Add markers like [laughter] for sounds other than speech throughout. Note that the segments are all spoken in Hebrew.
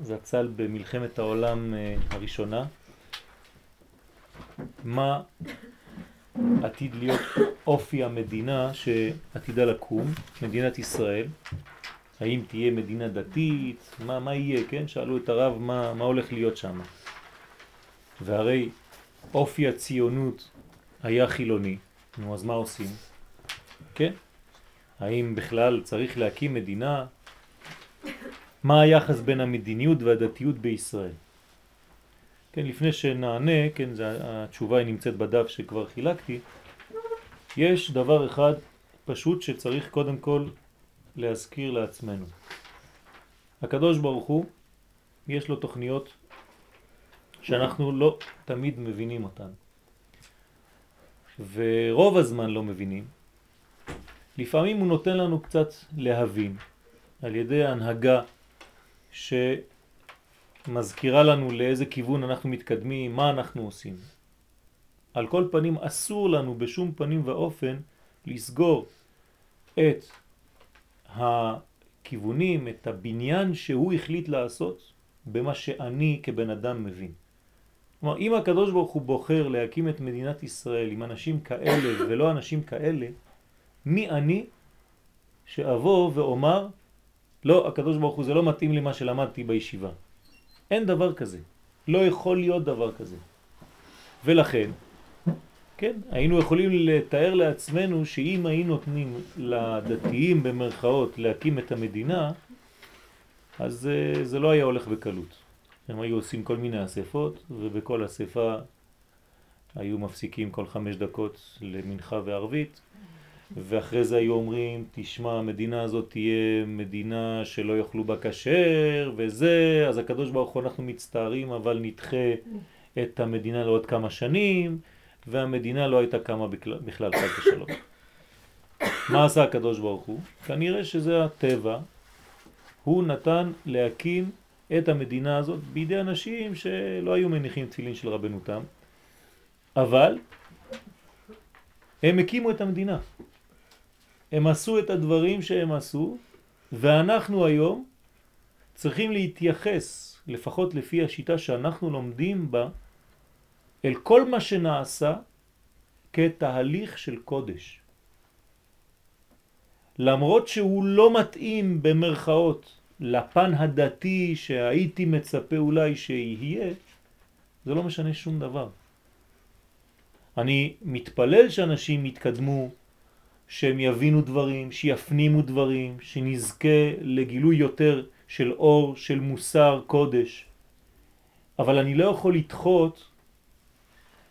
זצ"ל במלחמת העולם אה, הראשונה, מה עתיד להיות אופי המדינה שעתידה לקום, מדינת ישראל, האם תהיה מדינה דתית, מה, מה יהיה, כן? שאלו את הרב מה, מה הולך להיות שם. והרי אופי הציונות היה חילוני, נו אז מה עושים? כן? האם בכלל צריך להקים מדינה? מה היחס בין המדיניות והדתיות בישראל? כן, לפני שנענה, כן, זה, התשובה היא נמצאת בדף שכבר חילקתי, יש דבר אחד פשוט שצריך קודם כל להזכיר לעצמנו. הקדוש ברוך הוא, יש לו תוכניות שאנחנו לא תמיד מבינים אותן. ורוב הזמן לא מבינים. לפעמים הוא נותן לנו קצת להבין על ידי הנהגה שמזכירה לנו לאיזה כיוון אנחנו מתקדמים, מה אנחנו עושים. על כל פנים אסור לנו בשום פנים ואופן לסגור את הכיוונים, את הבניין שהוא החליט לעשות במה שאני כבן אדם מבין. כלומר, אם הקדוש ברוך הוא בוחר להקים את מדינת ישראל עם אנשים כאלה ולא אנשים כאלה, מי אני שאבוא ואומר, לא, הקדוש ברוך הוא זה לא מתאים לי מה שלמדתי בישיבה. אין דבר כזה. לא יכול להיות דבר כזה. ולכן, כן, היינו יכולים לתאר לעצמנו שאם היינו נותנים לדתיים במרכאות להקים את המדינה, אז אה, זה לא היה הולך בקלות. הם היו עושים כל מיני אספות, ובכל אספה היו מפסיקים כל חמש דקות למנחה וערבית, ואחרי זה היו אומרים, תשמע, המדינה הזאת תהיה מדינה שלא יאכלו בה כשר, וזה, אז הקדוש ברוך הוא אנחנו מצטערים, אבל נדחה את המדינה לעוד כמה שנים, והמדינה לא הייתה קמה בכלל, חד ושלום. מה עשה הקדוש ברוך הוא? כנראה שזה הטבע. הוא נתן להקים את המדינה הזאת בידי אנשים שלא היו מניחים תפילין של רבנותם, אבל הם הקימו את המדינה. הם עשו את הדברים שהם עשו, ואנחנו היום צריכים להתייחס, לפחות לפי השיטה שאנחנו לומדים בה, אל כל מה שנעשה כתהליך של קודש. למרות שהוא לא מתאים במרכאות לפן הדתי שהייתי מצפה אולי שיהיה, זה לא משנה שום דבר. אני מתפלל שאנשים יתקדמו, שהם יבינו דברים, שיפנימו דברים, שנזכה לגילוי יותר של אור, של מוסר קודש. אבל אני לא יכול לדחות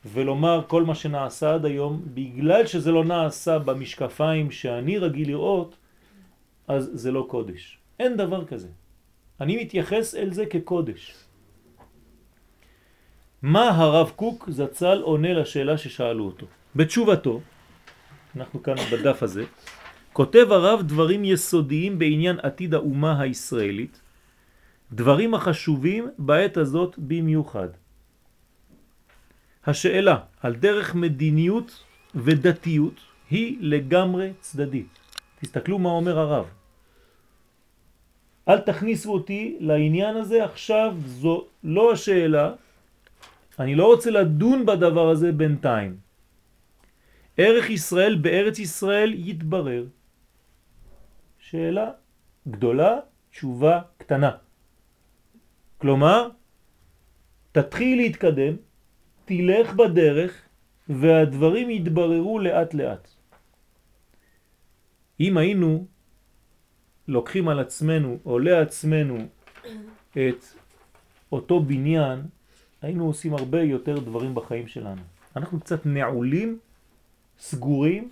ולומר כל מה שנעשה עד היום, בגלל שזה לא נעשה במשקפיים שאני רגיל לראות, אז זה לא קודש. אין דבר כזה. אני מתייחס אל זה כקודש. מה הרב קוק זצ"ל עונה לשאלה ששאלו אותו? בתשובתו, אנחנו כאן בדף הזה, כותב הרב דברים יסודיים בעניין עתיד האומה הישראלית, דברים החשובים בעת הזאת במיוחד. השאלה על דרך מדיניות ודתיות היא לגמרי צדדית. תסתכלו מה אומר הרב. אל תכניסו אותי לעניין הזה עכשיו, זו לא השאלה, אני לא רוצה לדון בדבר הזה בינתיים. ערך ישראל בארץ ישראל יתברר. שאלה גדולה, תשובה קטנה. כלומר, תתחיל להתקדם, תלך בדרך והדברים יתבררו לאט לאט. אם היינו לוקחים על עצמנו או לעצמנו את אותו בניין, היינו עושים הרבה יותר דברים בחיים שלנו. אנחנו קצת נעולים, סגורים,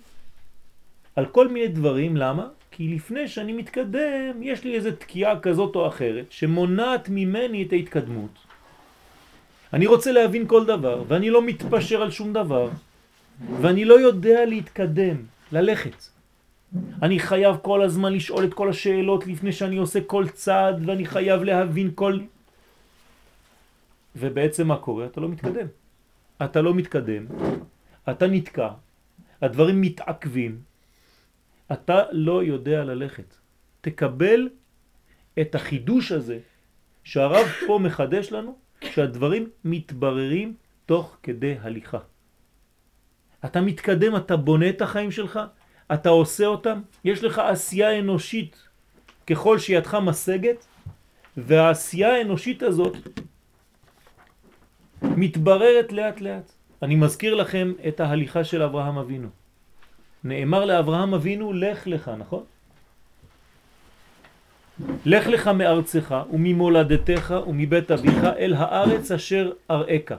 על כל מיני דברים, למה? כי לפני שאני מתקדם, יש לי איזו תקיעה כזאת או אחרת, שמונעת ממני את ההתקדמות. אני רוצה להבין כל דבר, ואני לא מתפשר על שום דבר, ואני לא יודע להתקדם, ללכת. אני חייב כל הזמן לשאול את כל השאלות לפני שאני עושה כל צעד, ואני חייב להבין כל... ובעצם מה קורה? אתה לא מתקדם. אתה לא מתקדם, אתה נתקע, הדברים מתעכבים, אתה לא יודע ללכת. תקבל את החידוש הזה שהרב פה מחדש לנו, שהדברים מתבררים תוך כדי הליכה. אתה מתקדם, אתה בונה את החיים שלך, אתה עושה אותם, יש לך עשייה אנושית ככל שידך משגת, והעשייה האנושית הזאת מתבררת לאט לאט. אני מזכיר לכם את ההליכה של אברהם אבינו. נאמר לאברהם אבינו, לך לך, נכון? לך לך מארצך וממולדתך ומבית אביך אל הארץ אשר אראך.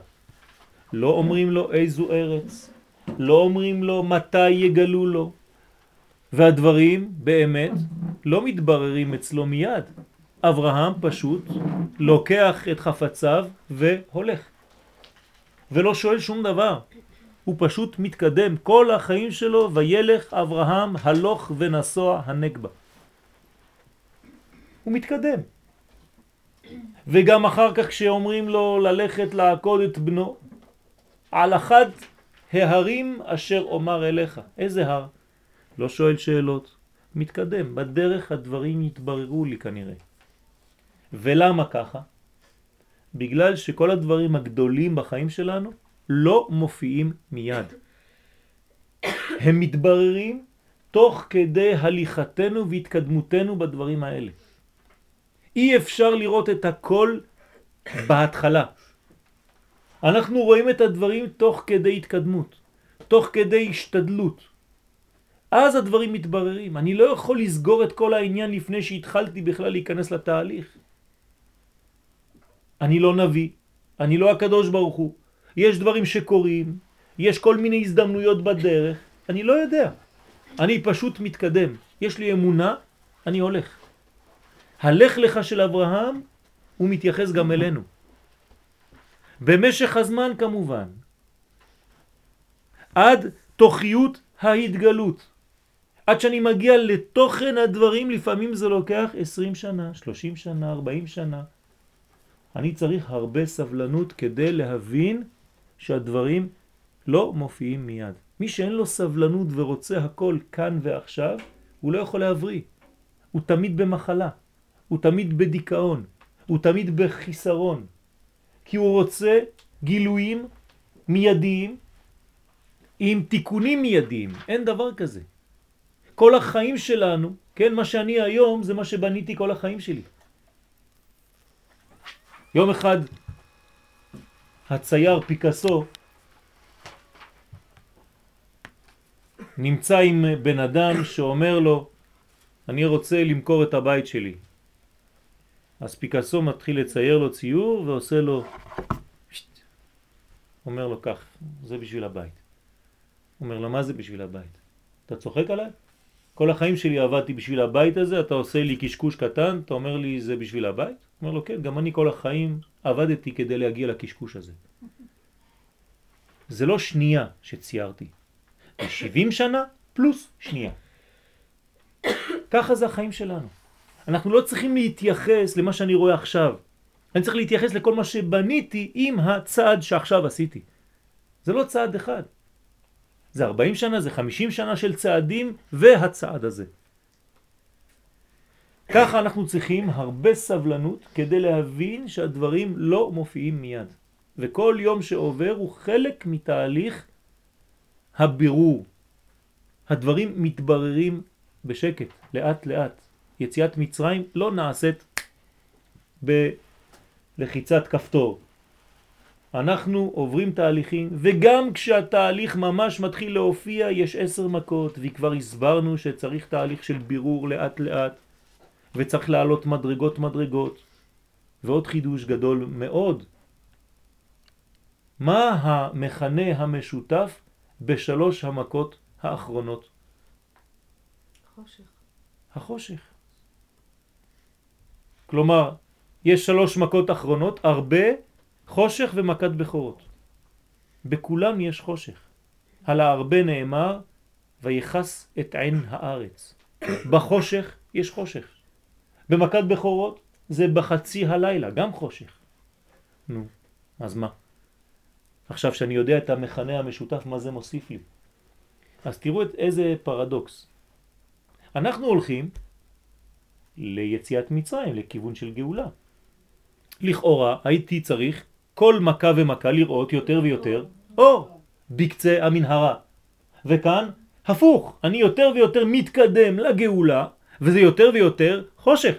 לא אומרים לו איזו ארץ, לא אומרים לו מתי יגלו לו, והדברים באמת לא מתבררים אצלו מיד. אברהם פשוט לוקח את חפציו והולך. ולא שואל שום דבר. הוא פשוט מתקדם כל החיים שלו, וילך אברהם הלוך ונסוע הנגבה. הוא מתקדם. וגם אחר כך כשאומרים לו ללכת לעקוד את בנו, על אחד ההרים אשר אומר אליך. איזה הר? לא שואל שאלות, מתקדם. בדרך הדברים יתבררו לי כנראה. ולמה ככה? בגלל שכל הדברים הגדולים בחיים שלנו לא מופיעים מיד. הם מתבררים תוך כדי הליכתנו והתקדמותנו בדברים האלה. אי אפשר לראות את הכל בהתחלה. אנחנו רואים את הדברים תוך כדי התקדמות, תוך כדי השתדלות. אז הדברים מתבררים. אני לא יכול לסגור את כל העניין לפני שהתחלתי בכלל להיכנס לתהליך. אני לא נביא, אני לא הקדוש ברוך הוא. יש דברים שקורים, יש כל מיני הזדמנויות בדרך, אני לא יודע. אני פשוט מתקדם. יש לי אמונה, אני הולך. הלך לך של אברהם, הוא מתייחס גם אלינו. במשך הזמן כמובן. עד תוכיות ההתגלות. עד שאני מגיע לתוכן הדברים, לפעמים זה לוקח 20 שנה, 30 שנה, 40 שנה. אני צריך הרבה סבלנות כדי להבין שהדברים לא מופיעים מיד. מי שאין לו סבלנות ורוצה הכל כאן ועכשיו, הוא לא יכול להבריא. הוא תמיד במחלה, הוא תמיד בדיכאון, הוא תמיד בחיסרון. כי הוא רוצה גילויים מיידיים עם תיקונים מיידיים. אין דבר כזה. כל החיים שלנו, כן, מה שאני היום זה מה שבניתי כל החיים שלי. יום אחד הצייר פיקאסו נמצא עם בן אדם שאומר לו אני רוצה למכור את הבית שלי אז פיקאסו מתחיל לצייר לו ציור ועושה לו אומר לו כך, זה בשביל הבית. אומר לו, מה זה בשביל הבית? אתה צוחק עליי? כל החיים שלי עבדתי בשביל הבית הזה, אתה עושה לי קשקוש קטן, אתה אומר לי זה בשביל הבית? אומר לו, כן, גם אני כל החיים עבדתי כדי להגיע לקשקוש הזה. זה לא שנייה שציירתי, זה 70 שנה פלוס שנייה. ככה זה החיים שלנו. אנחנו לא צריכים להתייחס למה שאני רואה עכשיו. אני צריך להתייחס לכל מה שבניתי עם הצעד שעכשיו עשיתי. זה לא צעד אחד. זה 40 שנה, זה 50 שנה של צעדים והצעד הזה. ככה אנחנו צריכים הרבה סבלנות כדי להבין שהדברים לא מופיעים מיד. וכל יום שעובר הוא חלק מתהליך הבירור. הדברים מתבררים בשקט, לאט לאט. יציאת מצרים לא נעשית בלחיצת כפתור. אנחנו עוברים תהליכים, וגם כשהתהליך ממש מתחיל להופיע, יש עשר מכות, וכבר הסברנו שצריך תהליך של בירור לאט לאט, וצריך לעלות מדרגות מדרגות. ועוד חידוש גדול מאוד, מה המכנה המשותף בשלוש המכות האחרונות? חושך. החושך. כלומר, יש שלוש מכות אחרונות, הרבה, חושך ומכת בכורות. בכולם יש חושך. על ההרבה נאמר, ויחס את עין הארץ. בחושך יש חושך. במכת בכורות זה בחצי הלילה, גם חושך. נו, אז מה? עכשיו שאני יודע את המכנה המשותף, מה זה מוסיף לי? אז תראו את איזה פרדוקס. אנחנו הולכים ליציאת מצרים, לכיוון של גאולה. לכאורה הייתי צריך כל מכה ומכה לראות יותר ויותר אור בקצה המנהרה. וכאן הפוך, אני יותר ויותר מתקדם לגאולה וזה יותר ויותר חושך.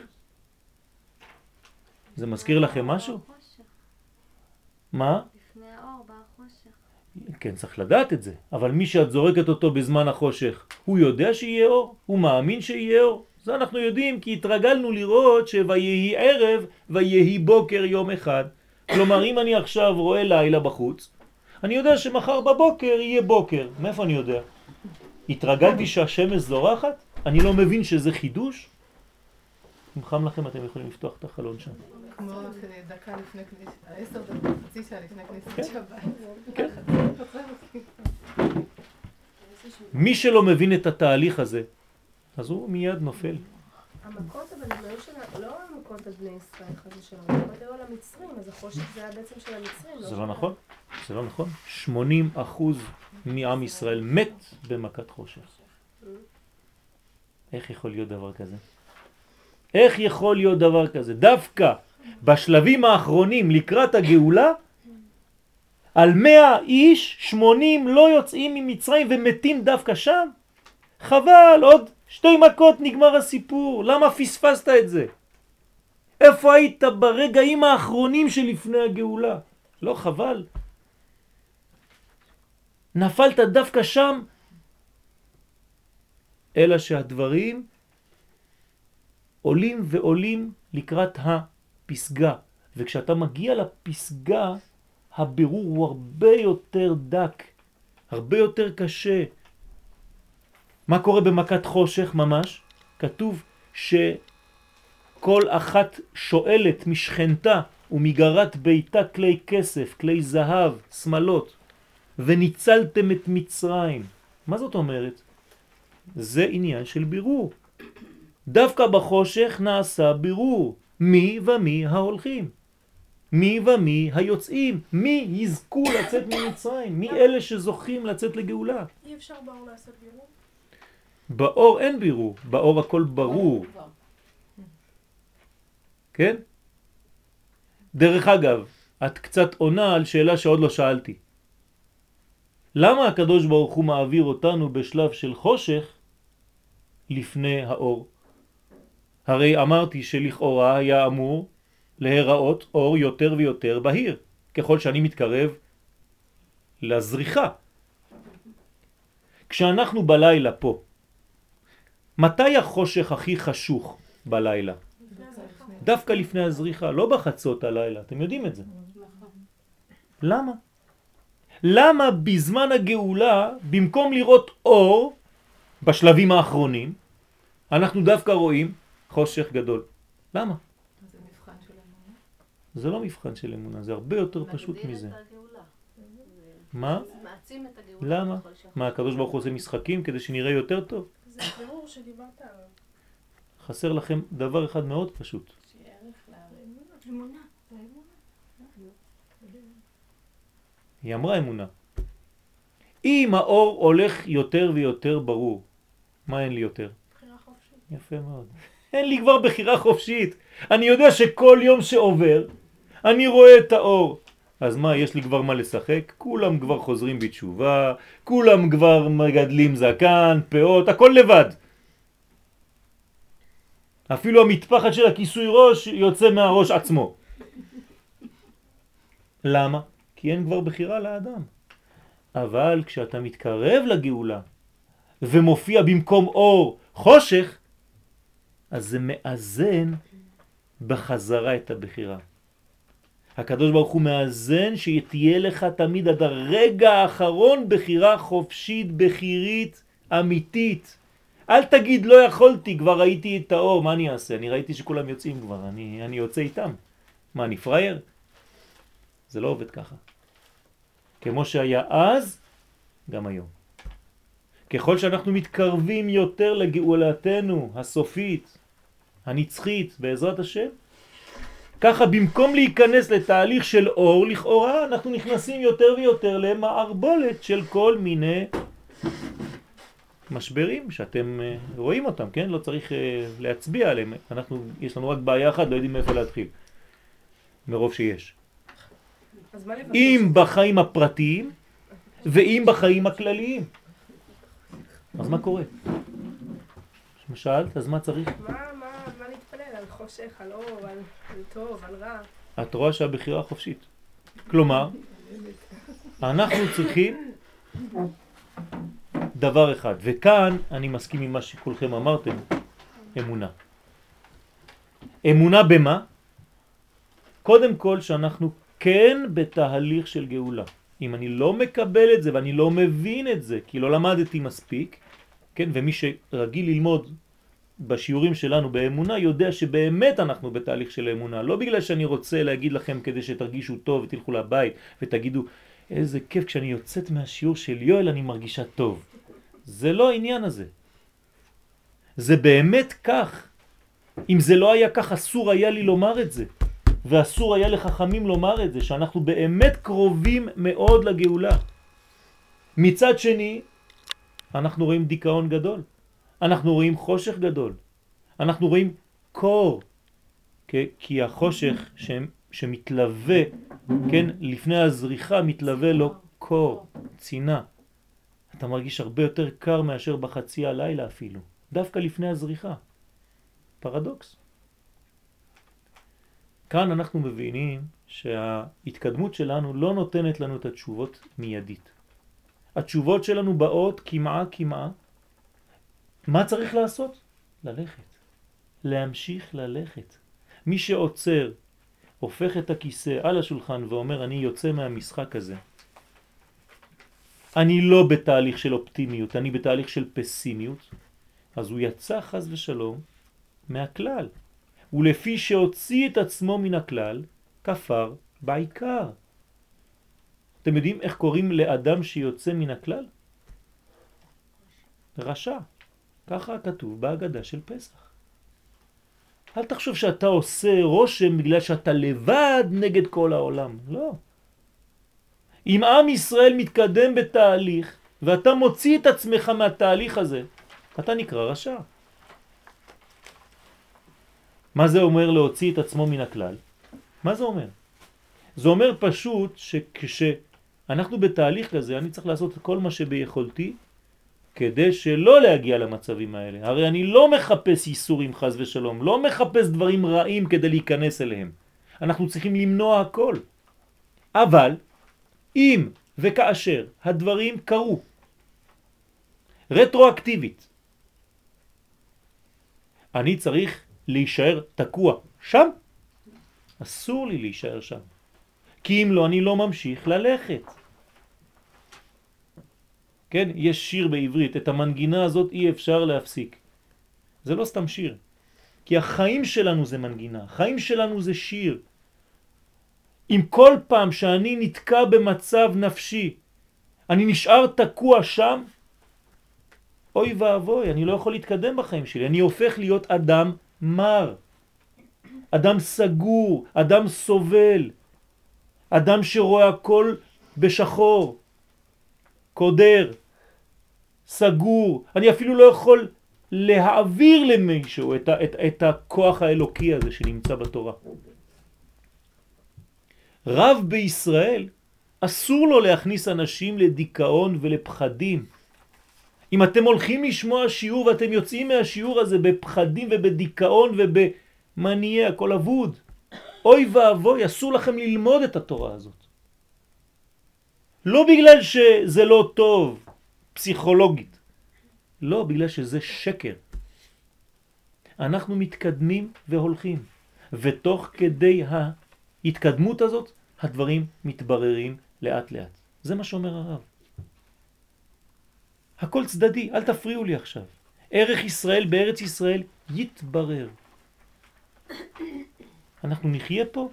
זה מזכיר לכם משהו? מה? לפני האור בא החושך. כן, צריך לדעת את זה, אבל מי שאת זורקת אותו בזמן החושך, הוא יודע שיהיה אור? הוא מאמין שיהיה אור? זה אנחנו יודעים כי התרגלנו לראות שויהי ערב ויהי בוקר יום אחד. כלומר, אם אני עכשיו רואה לילה בחוץ, אני יודע שמחר בבוקר יהיה בוקר. מאיפה אני יודע? התרגלתי שהשמש זורחת? אני לא מבין שזה חידוש? אם חם לכם אתם יכולים לפתוח את החלון שם. כמו דקה לפני כניסת, עשר דקות, חצי שעה לפני כניסת שבת. כן. [laughs] מי שלא מבין את התהליך הזה, אז הוא מיד נופל. המכות אבל הם היו של... לא המכות על בני ישראל חס ושלום, המכות היו על המצרים, אז החושך זה היה בעצם של המצרים. זה של- לא נכון, זה לא נכון. 80 אחוז מעם ישראל מת במכת חושך. איך יכול להיות דבר כזה? איך יכול להיות דבר כזה? דווקא בשלבים האחרונים לקראת הגאולה, על 100 איש, 80 לא יוצאים ממצרים ומתים דווקא שם? חבל, עוד שתי מכות נגמר הסיפור. למה פספסת את זה? איפה היית ברגעים האחרונים שלפני הגאולה? לא חבל? נפלת דווקא שם? אלא שהדברים עולים ועולים לקראת הפסגה, וכשאתה מגיע לפסגה, הבירור הוא הרבה יותר דק, הרבה יותר קשה. מה קורה במכת חושך ממש? כתוב שכל אחת שואלת משכנתה ומגרת ביתה כלי כסף, כלי זהב, שמלות, וניצלתם את מצרים. מה זאת אומרת? זה עניין של בירור. דווקא בחושך נעשה בירור מי ומי ההולכים, מי ומי היוצאים, מי יזכו לצאת ממצרים, מי אלה שזוכים לצאת לגאולה. אי אפשר באור לעשות בירור? באור אין בירור, באור הכל ברור, כן? דרך אגב, את קצת עונה על שאלה שעוד לא שאלתי. למה הקדוש ברוך הוא מעביר אותנו בשלב של חושך לפני האור? הרי אמרתי שלכאורה היה אמור להיראות אור יותר ויותר בהיר, ככל שאני מתקרב לזריחה. כשאנחנו בלילה פה, מתי החושך הכי חשוך בלילה? דווקא לפני הזריחה, לא בחצות הלילה, אתם יודעים את זה. למה? למה בזמן הגאולה, במקום לראות אור בשלבים האחרונים, אנחנו דווקא רואים חושך גדול? למה? זה מבחן של אמונה. זה לא מבחן של אמונה, זה הרבה יותר פשוט מזה. מה? מעצים את הגאולה. למה? מה, הקדוש ברוך הוא עושה משחקים כדי שנראה יותר טוב? זה הבירור שדיברת עליו. חסר לכם דבר אחד מאוד פשוט. שיהיה ערך להרי. אמונה. היא אמרה אמונה. אם האור הולך יותר ויותר ברור, מה אין לי יותר? בחירה חופשית. יפה מאוד. אין לי כבר בחירה חופשית. אני יודע שכל יום שעובר, אני רואה את האור. אז מה, יש לי כבר מה לשחק? כולם כבר חוזרים בתשובה, כולם כבר מגדלים זקן, פאות, הכל לבד. אפילו המטפחת של הכיסוי ראש יוצא מהראש עצמו. למה? כי אין כבר בחירה לאדם. אבל כשאתה מתקרב לגאולה ומופיע במקום אור חושך, אז זה מאזן בחזרה את הבחירה. הקדוש ברוך הוא מאזן שתהיה לך תמיד עד הרגע האחרון בחירה חופשית, בחירית, אמיתית. אל תגיד לא יכולתי, כבר ראיתי את האור, מה אני אעשה? אני ראיתי שכולם יוצאים כבר, אני, אני יוצא איתם. מה, אני פרייר? זה לא עובד ככה. כמו שהיה אז, גם היום. ככל שאנחנו מתקרבים יותר לגאולתנו הסופית, הנצחית, בעזרת השם, ככה במקום להיכנס לתהליך של אור, לכאורה אנחנו נכנסים יותר ויותר למערבולת של כל מיני משברים שאתם אה, רואים אותם, כן? לא צריך אה, להצביע עליהם. אנחנו, יש לנו רק בעיה אחת, לא יודעים מאיפה להתחיל. מרוב שיש. מה? אם בחיים הפרטיים ואם בחיים הכלליים. אז מה קורה? שאלת, אז מה צריך? מה, מה, מה להתפלל? על חושך, על אור, על, על טוב, על רע? את רואה שהבחירה חופשית. כלומר, אנחנו צריכים דבר אחד, וכאן אני מסכים עם מה שכולכם אמרתם, אמונה. אמונה במה? קודם כל שאנחנו כן בתהליך של גאולה. אם אני לא מקבל את זה ואני לא מבין את זה, כי לא למדתי מספיק, כן, ומי שרגיל ללמוד בשיעורים שלנו באמונה יודע שבאמת אנחנו בתהליך של אמונה, לא בגלל שאני רוצה להגיד לכם כדי שתרגישו טוב ותלכו לבית ותגידו איזה כיף כשאני יוצאת מהשיעור של יואל אני מרגישה טוב. זה לא העניין הזה. זה באמת כך. אם זה לא היה כך אסור היה לי לומר את זה. ואסור היה לחכמים לומר את זה, שאנחנו באמת קרובים מאוד לגאולה. מצד שני, אנחנו רואים דיכאון גדול, אנחנו רואים חושך גדול, אנחנו רואים קור, כי החושך ש... שמתלווה, כן, לפני הזריחה מתלווה לו קור, צינה. אתה מרגיש הרבה יותר קר מאשר בחצי הלילה אפילו, דווקא לפני הזריחה. פרדוקס. כאן אנחנו מבינים שההתקדמות שלנו לא נותנת לנו את התשובות מיידית. התשובות שלנו באות כמעה כמעה. מה צריך לעשות? ללכת. להמשיך ללכת. מי שעוצר, הופך את הכיסא על השולחן ואומר אני יוצא מהמשחק הזה. אני לא בתהליך של אופטימיות, אני בתהליך של פסימיות, אז הוא יצא חז ושלום מהכלל. ולפי שהוציא את עצמו מן הכלל, כפר בעיקר. אתם יודעים איך קוראים לאדם שיוצא מן הכלל? רשע. ככה כתוב בהגדה של פסח. אל תחשוב שאתה עושה רושם בגלל שאתה לבד נגד כל העולם. לא. אם עם ישראל מתקדם בתהליך ואתה מוציא את עצמך מהתהליך הזה, אתה נקרא רשע. מה זה אומר להוציא את עצמו מן הכלל? מה זה אומר? זה אומר פשוט שכשאנחנו בתהליך כזה, אני צריך לעשות כל מה שביכולתי כדי שלא להגיע למצבים האלה. הרי אני לא מחפש איסורים חז ושלום, לא מחפש דברים רעים כדי להיכנס אליהם. אנחנו צריכים למנוע הכל. אבל אם וכאשר הדברים קרו רטרואקטיבית, אני צריך להישאר תקוע שם? אסור לי להישאר שם. כי אם לא, אני לא ממשיך ללכת. כן, יש שיר בעברית, את המנגינה הזאת אי אפשר להפסיק. זה לא סתם שיר, כי החיים שלנו זה מנגינה, החיים שלנו זה שיר. אם כל פעם שאני נתקע במצב נפשי, אני נשאר תקוע שם, אוי ואבוי, אני לא יכול להתקדם בחיים שלי, אני הופך להיות אדם מר, אדם סגור, אדם סובל, אדם שרואה הכל בשחור, קודר, סגור, אני אפילו לא יכול להעביר למישהו את, את, את הכוח האלוקי הזה שנמצא בתורה. רב בישראל אסור לו להכניס אנשים לדיכאון ולפחדים. אם אתם הולכים לשמוע שיעור ואתם יוצאים מהשיעור הזה בפחדים ובדיכאון ובמניע, הכל אבוד, אוי ואבוי, אסור לכם ללמוד את התורה הזאת. לא בגלל שזה לא טוב פסיכולוגית, לא, בגלל שזה שקר. אנחנו מתקדמים והולכים, ותוך כדי ההתקדמות הזאת הדברים מתבררים לאט לאט. זה מה שאומר הרב. הכל צדדי, אל תפריעו לי עכשיו. ערך ישראל בארץ ישראל יתברר. אנחנו נחיה פה,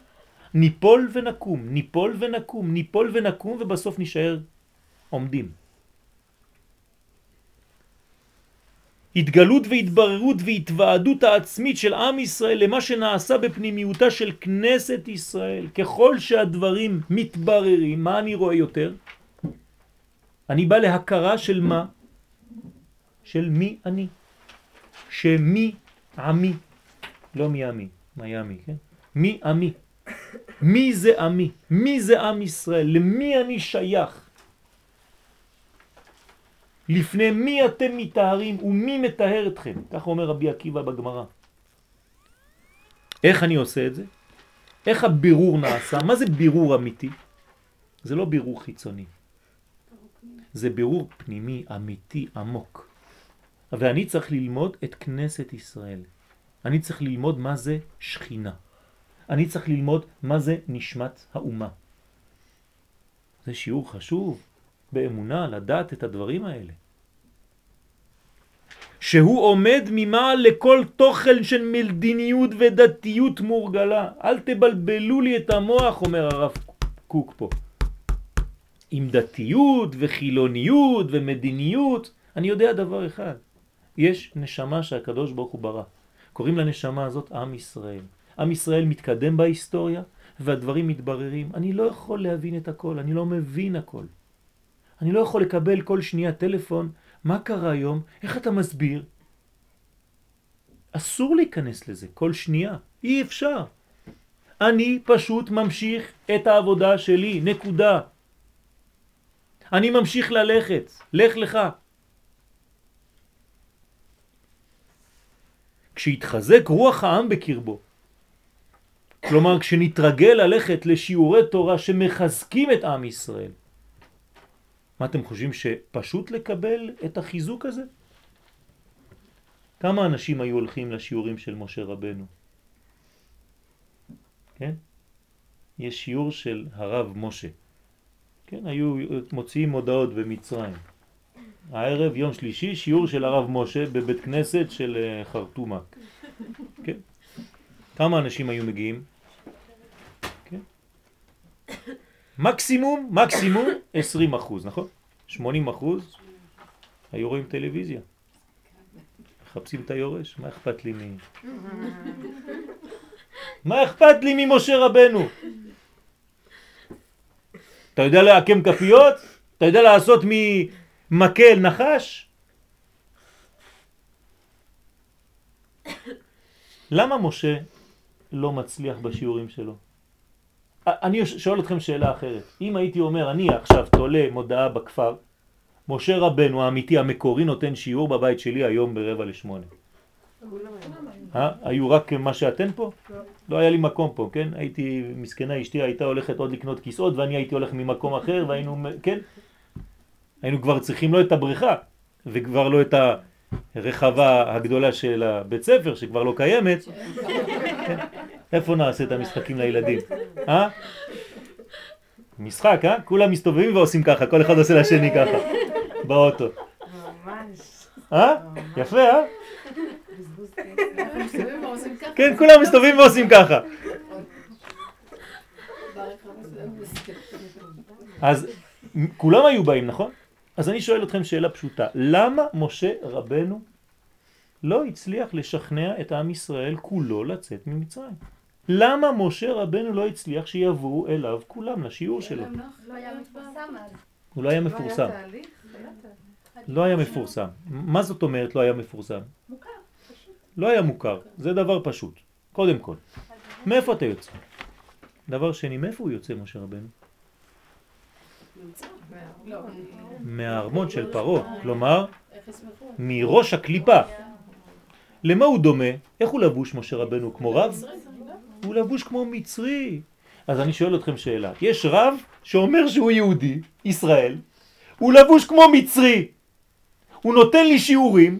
ניפול ונקום, ניפול ונקום, ניפול ונקום ובסוף נשאר עומדים. התגלות והתבררות והתוועדות העצמית של עם ישראל למה שנעשה בפנימיותה של כנסת ישראל. ככל שהדברים מתבררים, מה אני רואה יותר? אני בא להכרה של מה? של מי אני. שמי עמי, לא מי עמי, מיאמי, כן? מי עמי. מי זה עמי? מי זה עם ישראל? למי אני שייך? לפני מי אתם מתארים ומי מתאר אתכם? כך אומר רבי עקיבא בגמרא. איך אני עושה את זה? איך הבירור נעשה? מה זה בירור אמיתי? זה לא בירור חיצוני. זה בירור פנימי, אמיתי, עמוק. ואני צריך ללמוד את כנסת ישראל. אני צריך ללמוד מה זה שכינה. אני צריך ללמוד מה זה נשמת האומה. זה שיעור חשוב באמונה לדעת את הדברים האלה. שהוא עומד ממעל לכל תוכן של מלדיניות ודתיות מורגלה. אל תבלבלו לי את המוח, אומר הרב קוק פה. עם דתיות וחילוניות ומדיניות, אני יודע דבר אחד, יש נשמה שהקדוש ברוך הוא ברא. קוראים לנשמה הזאת עם ישראל. עם ישראל מתקדם בהיסטוריה והדברים מתבררים. אני לא יכול להבין את הכל, אני לא מבין הכל. אני לא יכול לקבל כל שנייה טלפון, מה קרה היום? איך אתה מסביר? אסור להיכנס לזה כל שנייה, אי אפשר. אני פשוט ממשיך את העבודה שלי, נקודה. אני ממשיך ללכת, לך לך. כשהתחזק רוח העם בקרבו, כלומר כשנתרגל ללכת לשיעורי תורה שמחזקים את עם ישראל, מה אתם חושבים שפשוט לקבל את החיזוק הזה? כמה אנשים היו הולכים לשיעורים של משה רבנו? כן? יש שיעור של הרב משה. כן, היו מוציאים מודעות במצרים. הערב, יום שלישי, שיעור של הרב משה בבית כנסת של אה, חרטומה. כן? כמה אנשים היו מגיעים? כן? מקסימום, מקסימום 20 אחוז, נכון? 80 אחוז היו רואים טלוויזיה. מחפשים את היורש, מה אכפת לי מי? [laughs] מה אכפת לי ממשה רבנו? אתה יודע להקם כפיות? אתה יודע לעשות ממקל נחש? למה משה לא מצליח בשיעורים שלו? אני שואל אתכם שאלה אחרת. אם הייתי אומר, אני עכשיו תולה מודעה בכפר, משה רבנו האמיתי המקורי נותן שיעור בבית שלי היום ברבע לשמונה. אה? היו רק מה שאתן פה? לא היה לי מקום פה, כן? הייתי, מסכנה אשתי הייתה הולכת עוד לקנות כיסאות ואני הייתי הולך ממקום אחר והיינו, כן? היינו כבר צריכים לא את הבריכה וכבר לא את הרחבה הגדולה של הבית ספר שכבר לא קיימת. כן? איפה נעשה את המשחקים לילדים? אה? משחק, אה? כולם מסתובבים ועושים ככה, כל אחד עושה לשני ככה, באוטו. ממש. אה? יפה, אה? כן, כולם מסתובבים ועושים ככה. אז כולם היו באים, נכון? אז אני שואל אתכם שאלה פשוטה, למה משה רבנו לא הצליח לשכנע את עם ישראל כולו לצאת ממצרים? למה משה רבנו לא הצליח שיבואו אליו כולם לשיעור שלו? לא היה מפורסם אז. הוא לא היה מפורסם. לא היה מפורסם. מה זאת אומרת לא היה מפורסם? מוכר, לא היה מוכר, זה דבר פשוט. קודם כל. מאיפה אתה יוצא? דבר שני, מאיפה הוא יוצא משה רבנו? מהארמון של פרו, כלומר מראש הקליפה. למה הוא דומה? איך הוא לבוש משה רבנו? כמו רב? הוא לבוש כמו מצרי. אז אני שואל אתכם שאלה, יש רב שאומר שהוא יהודי, ישראל, הוא לבוש כמו מצרי, הוא נותן לי שיעורים,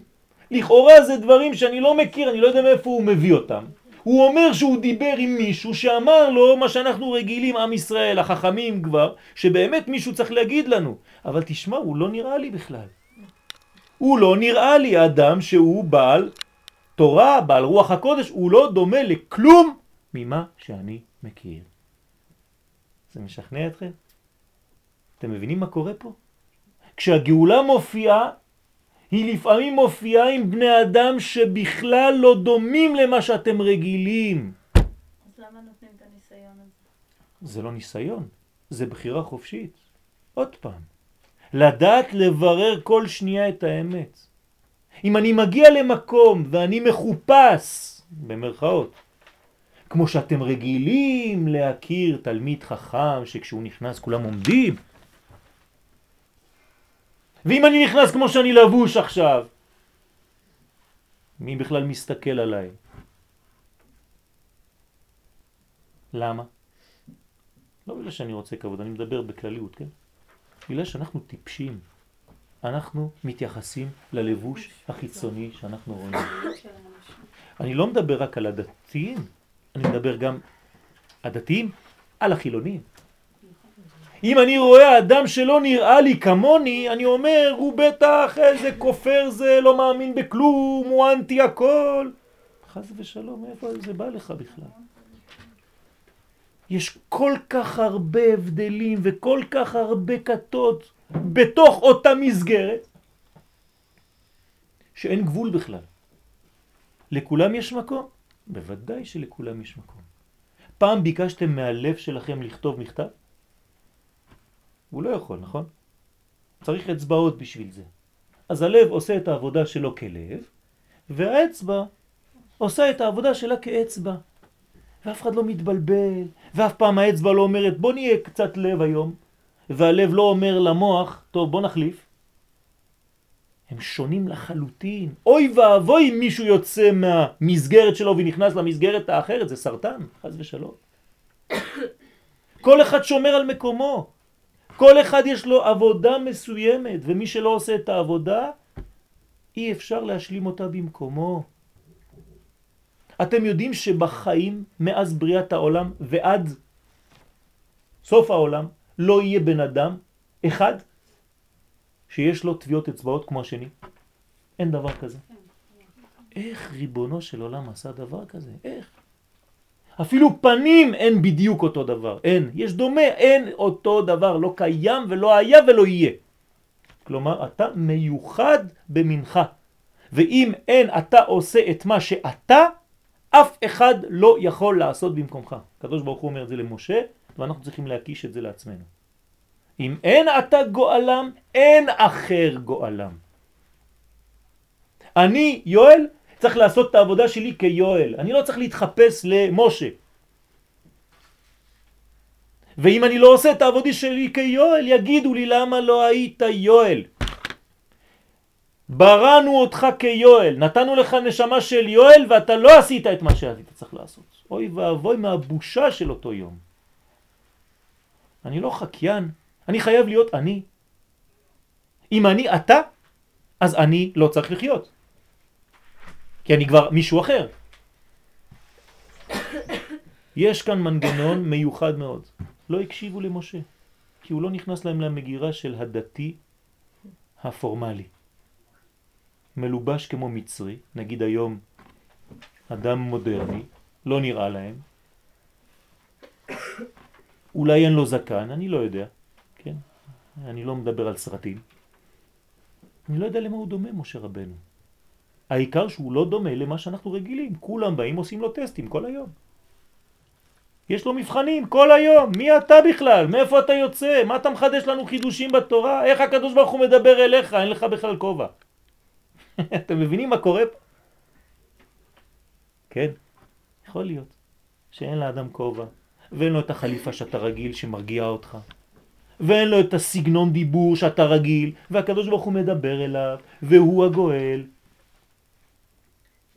לכאורה זה דברים שאני לא מכיר, אני לא יודע מאיפה הוא מביא אותם. הוא אומר שהוא דיבר עם מישהו שאמר לו מה שאנחנו רגילים, עם ישראל, החכמים כבר, שבאמת מישהו צריך להגיד לנו. אבל תשמע, הוא לא נראה לי בכלל. הוא לא נראה לי אדם שהוא בעל תורה, בעל רוח הקודש, הוא לא דומה לכלום ממה שאני מכיר. זה משכנע אתכם? אתם מבינים מה קורה פה? כשהגאולה מופיעה, היא לפעמים מופיעה עם בני אדם שבכלל לא דומים למה שאתם רגילים. אז למה נותנים את הניסיון הזה? זה לא ניסיון, זה בחירה חופשית. עוד פעם, לדעת לברר כל שנייה את האמת. אם אני מגיע למקום ואני מחופש, במרכאות, כמו שאתם רגילים להכיר תלמיד חכם שכשהוא נכנס כולם עומדים, ואם אני נכנס כמו שאני לבוש עכשיו, מי בכלל מסתכל עליי? למה? לא בגלל שאני רוצה כבוד, אני מדבר בכלליות, כן? בגלל שאנחנו טיפשים. אנחנו מתייחסים ללבוש החיצוני שאנחנו רואים. אני לא מדבר רק על הדתיים, אני מדבר גם הדתיים על החילונים. אם אני רואה אדם שלא נראה לי כמוני, אני אומר, הוא בטח איזה כופר זה, לא מאמין בכלום, הוא אנטי הכל. חס ושלום, איפה זה בא לך בכלל? יש כל כך הרבה הבדלים וכל כך הרבה כתות בתוך אותה מסגרת, שאין גבול בכלל. לכולם יש מקום? בוודאי שלכולם יש מקום. פעם ביקשתם מהלב שלכם לכתוב מכתב? הוא לא יכול, נכון? צריך אצבעות בשביל זה. אז הלב עושה את העבודה שלו כלב, והאצבע עושה את העבודה שלה כאצבע. ואף אחד לא מתבלבל, ואף פעם האצבע לא אומרת בוא נהיה קצת לב היום, והלב לא אומר למוח, טוב בוא נחליף. הם שונים לחלוטין. אוי ואבוי אם מישהו יוצא מהמסגרת שלו ונכנס למסגרת האחרת, זה סרטן, חז ושלום. [coughs] כל אחד שומר על מקומו. כל אחד יש לו עבודה מסוימת, ומי שלא עושה את העבודה, אי אפשר להשלים אותה במקומו. אתם יודעים שבחיים, מאז בריאת העולם ועד סוף העולם, לא יהיה בן אדם אחד שיש לו טביעות אצבעות כמו השני? אין דבר כזה. איך ריבונו של עולם עשה דבר כזה? איך? אפילו פנים אין בדיוק אותו דבר, אין, יש דומה, אין אותו דבר, לא קיים ולא היה ולא יהיה. כלומר, אתה מיוחד במנחה, ואם אין אתה עושה את מה שאתה, אף אחד לא יכול לעשות במקומך. הקדוש ברוך הוא אומר את זה למשה, ואנחנו צריכים להקיש את זה לעצמנו. אם אין אתה גואלם, אין אחר גואלם. אני, יואל, צריך לעשות את העבודה שלי כיואל. אני לא צריך להתחפש למשה. ואם אני לא עושה את העבודה שלי כיואל, יגידו לי למה לא היית יואל. בראנו אותך כיואל, נתנו לך נשמה של יואל ואתה לא עשית את מה שהיית צריך לעשות. אוי ואבוי מהבושה של אותו יום. אני לא חקיין, אני חייב להיות אני. אם אני אתה, אז אני לא צריך לחיות. כי אני כבר מישהו אחר. יש כאן מנגנון מיוחד מאוד. לא הקשיבו למשה, כי הוא לא נכנס להם למגירה של הדתי הפורמלי. מלובש כמו מצרי, נגיד היום אדם מודרני, לא נראה להם. אולי אין לו זקן, אני לא יודע, כן? אני לא מדבר על סרטים. אני לא יודע למה הוא דומה, משה רבנו. העיקר שהוא לא דומה למה שאנחנו רגילים. כולם באים עושים לו טסטים כל היום. יש לו מבחנים כל היום. מי אתה בכלל? מאיפה אתה יוצא? מה אתה מחדש לנו חידושים בתורה? איך הקדוש ברוך הוא מדבר אליך? אין לך בכלל כובע. [laughs] אתם מבינים מה קורה פה? כן, יכול להיות שאין לאדם כובע, ואין לו את החליפה שאתה רגיל שמרגיע אותך, ואין לו את הסגנון דיבור שאתה רגיל, והקדוש ברוך הוא מדבר אליו, והוא הגואל.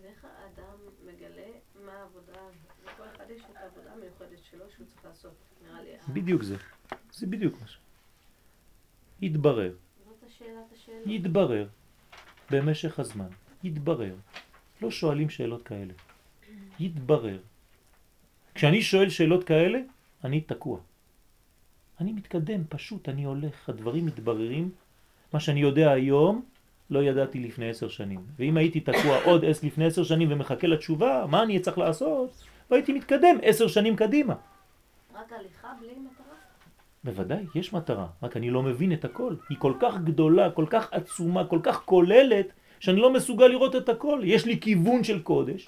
ואיך האדם מגלה מה העבודה, לכל אחד יש את העבודה המיוחדת שלו שהוא צריך לעשות, נראה לי. בדיוק זה, זה בדיוק מה ש... יתברר. יתברר, במשך הזמן, יתברר. לא שואלים שאלות כאלה, יתברר. כשאני שואל שאלות כאלה, אני תקוע. אני מתקדם, פשוט, אני הולך, הדברים מתבררים. מה שאני יודע היום, לא ידעתי לפני עשר שנים. ואם הייתי תקוע [coughs] עוד עש לפני עשר שנים ומחכה לתשובה, מה אני צריך לעשות? והייתי מתקדם עשר שנים קדימה. רק הליכה בלי מטרה? בוודאי, יש מטרה, רק אני לא מבין את הכל. היא כל כך גדולה, כל כך עצומה, כל כך כוללת, שאני לא מסוגל לראות את הכל. יש לי כיוון של קודש,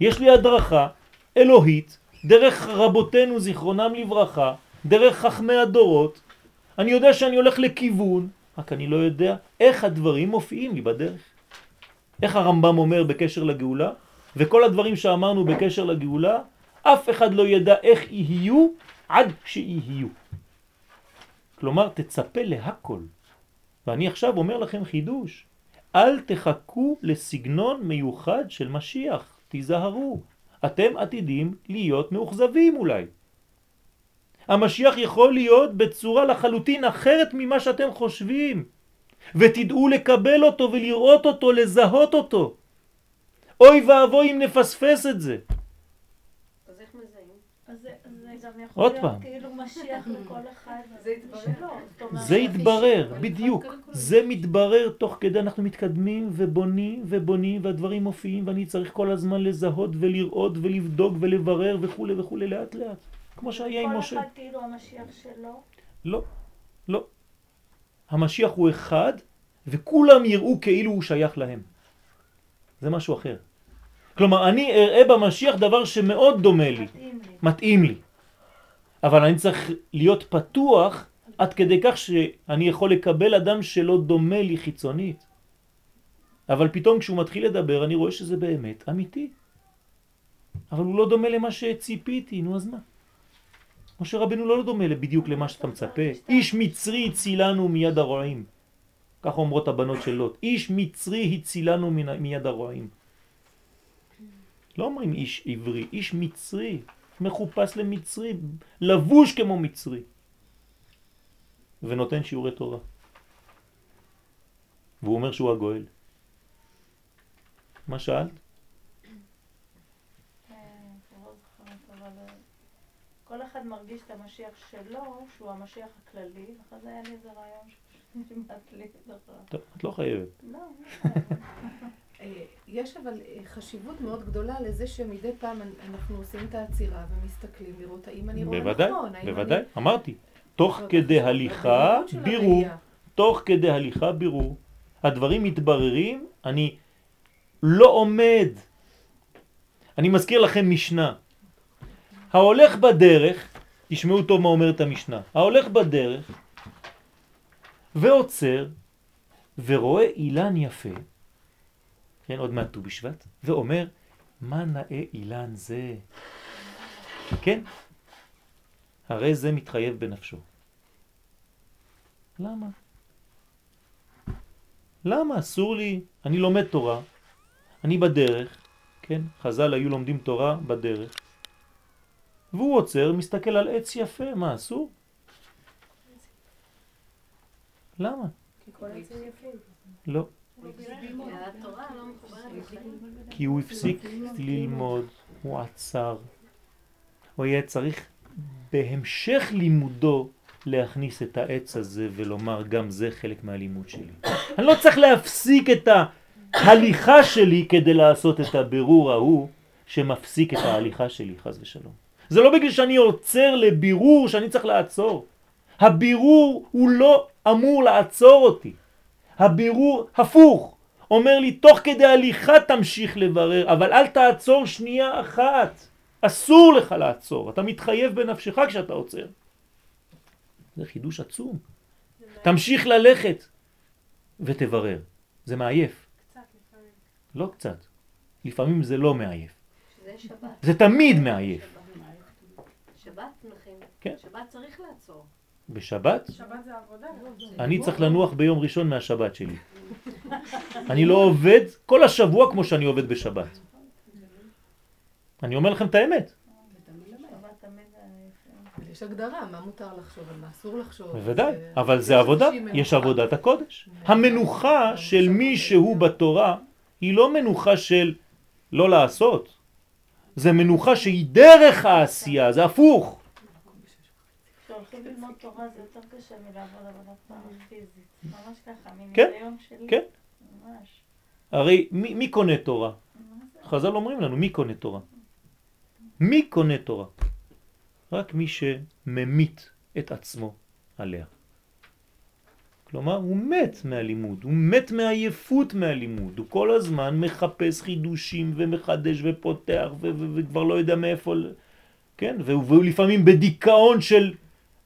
יש לי הדרכה אלוהית, דרך רבותינו זיכרונם לברכה, דרך חכמי הדורות. אני יודע שאני הולך לכיוון, רק אני לא יודע איך הדברים מופיעים לי בדרך. איך הרמב"ם אומר בקשר לגאולה, וכל הדברים שאמרנו בקשר לגאולה, אף אחד לא ידע איך יהיו עד שיהיו. כלומר, תצפה להכל. ואני עכשיו אומר לכם חידוש, אל תחכו לסגנון מיוחד של משיח, תיזהרו. אתם עתידים להיות מאוכזבים אולי. המשיח יכול להיות בצורה לחלוטין אחרת ממה שאתם חושבים, ותדעו לקבל אותו ולראות אותו, לזהות אותו. אוי ואבוי אם נפספס את זה. אז איך מזהים? אז זה זה גם יכול עוד להיות פעם. כאילו משיח [laughs] לכל אחד. [laughs] זה יתברר. זה יתברר, כל בדיוק. כל. זה מתברר תוך כדי אנחנו מתקדמים ובונים ובונים והדברים מופיעים ואני צריך כל הזמן לזהות ולראות ולבדוק ולברר וכו' וכו' לאט לאט. כמו שהיה עם כל משה. אחד כאילו המשיח שלו. לא, לא. המשיח הוא אחד וכולם יראו כאילו הוא שייך להם. זה משהו אחר. כלומר, אני אראה במשיח דבר שמאוד דומה לי, מתאים לי. מתאים לי. אבל אני צריך להיות פתוח עד כדי כך שאני יכול לקבל אדם שלא דומה לי חיצונית. אבל פתאום כשהוא מתחיל לדבר אני רואה שזה באמת אמיתי. אבל הוא לא דומה למה שציפיתי, נו אז מה? משה רבנו לא דומה בדיוק למה שאתה מצפה. איש מצרי הצילנו מיד הרועים. כך אומרות הבנות של לוט. איש מצרי הצילנו מיד הרועים. לא אומרים איש עברי, איש מצרי, מחופש למצרי, לבוש כמו מצרי. ונותן שיעורי תורה. והוא אומר שהוא הגואל. מה שאלת? כל אחד מרגיש את המשיח שלו, שהוא המשיח הכללי, ואחרי זה היה לי איזה רעיון שפשוט נמד לי. טוב, את לא חייבת. לא, יש אבל אה, חשיבות מאוד גדולה לזה שמדי פעם אנ- אנחנו עושים את העצירה ומסתכלים לראות האם אני רואה בוודאי, נכון. האם בוודאי, אני- אמרתי. תוך כדי הליכה, בירור. תוך כדי הליכה בירור. הדברים מתבררים, אני לא עומד. אני מזכיר לכם משנה. ההולך בדרך, תשמעו טוב מה אומרת המשנה, ההולך בדרך ועוצר ורואה אילן יפה, כן, עוד מעט ט"ו בשבט, ואומר, מה נאה אילן זה? כן, הרי זה מתחייב בנפשו. למה? למה אסור לי? אני לומד תורה, אני בדרך, כן? חז"ל היו לומדים תורה בדרך, והוא עוצר, מסתכל על עץ יפה, מה אסור? למה? כי כל העצים יפים. לא. כי הוא הפסיק ללמוד, הוא עצר. הוא היה צריך בהמשך לימודו להכניס את העץ הזה ולומר גם זה חלק מהלימוד שלי. אני לא צריך להפסיק את ההליכה שלי כדי לעשות את הבירור ההוא שמפסיק את ההליכה שלי, חז ושלום. זה לא בגלל שאני עוצר לבירור שאני צריך לעצור. הבירור הוא לא אמור לעצור אותי. הבירור הפוך. אומר לי, תוך כדי הליכה תמשיך לברר, אבל אל תעצור שנייה אחת. אסור לך לעצור, אתה מתחייב בנפשך כשאתה עוצר. זה חידוש עצום. תמשיך ללכת ותברר. זה מעייף. קצת לפעמים. לא קצת. לפעמים זה לא מעייף. שזה שבת. זה תמיד מעייף. שבת. כן. שבת צריך לעצור. בשבת שבת זה עבודה. אני צריך לנוח ביום ראשון מהשבת שלי. אני לא עובד כל השבוע כמו שאני עובד בשבת. אני אומר לכם את האמת. יש הגדרה, מה מותר לחשוב, על מה אסור לחשוב. בוודאי, אבל זה עבודה, יש. עבודת הקודש. המנוחה של מי שהוא בתורה היא לא מנוחה של לא לעשות. זה מנוחה שהיא דרך העשייה, זה הפוך. כשהולכים ללמוד תורה זה יותר קשה מלעבוד עבודת פעם פיזית. ממש ככה, כן, מניסיון שלי. כן. ממש. הרי מי, מי קונה תורה? חז"ל אומרים לנו, מי קונה תורה? מי קונה תורה? רק מי שממית את עצמו עליה. כלומר, הוא מת מהלימוד, הוא מת מעייפות מהלימוד, הוא כל הזמן מחפש חידושים ומחדש ופותח וכבר לא יודע מאיפה, כן? והוא, והוא לפעמים בדיכאון של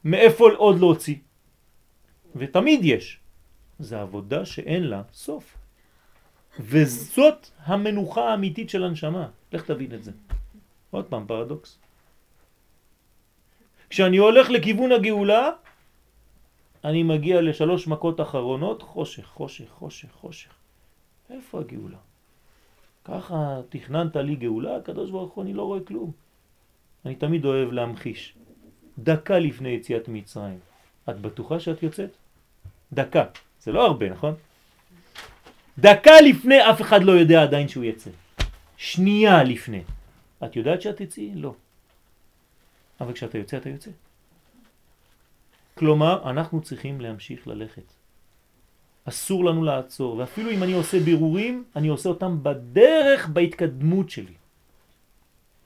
מאיפה עוד להוציא. ותמיד יש. זה עבודה שאין לה סוף. וזאת המנוחה האמיתית של הנשמה. לך תבין את זה. עוד פעם, פרדוקס. כשאני הולך לכיוון הגאולה, אני מגיע לשלוש מכות אחרונות, חושך, חושך, חושך, חושך. איפה הגאולה? ככה תכננת לי גאולה, הקדוש ברוך הוא, אני לא רואה כלום. אני תמיד אוהב להמחיש. דקה לפני יציאת מצרים, את בטוחה שאת יוצאת? דקה. זה לא הרבה, נכון? דקה לפני אף אחד לא יודע עדיין שהוא יצא. שנייה לפני. את יודעת שאת תצאי? לא. אבל כשאתה יוצא, אתה יוצא. כלומר, אנחנו צריכים להמשיך ללכת. אסור לנו לעצור, ואפילו אם אני עושה בירורים, אני עושה אותם בדרך בהתקדמות שלי.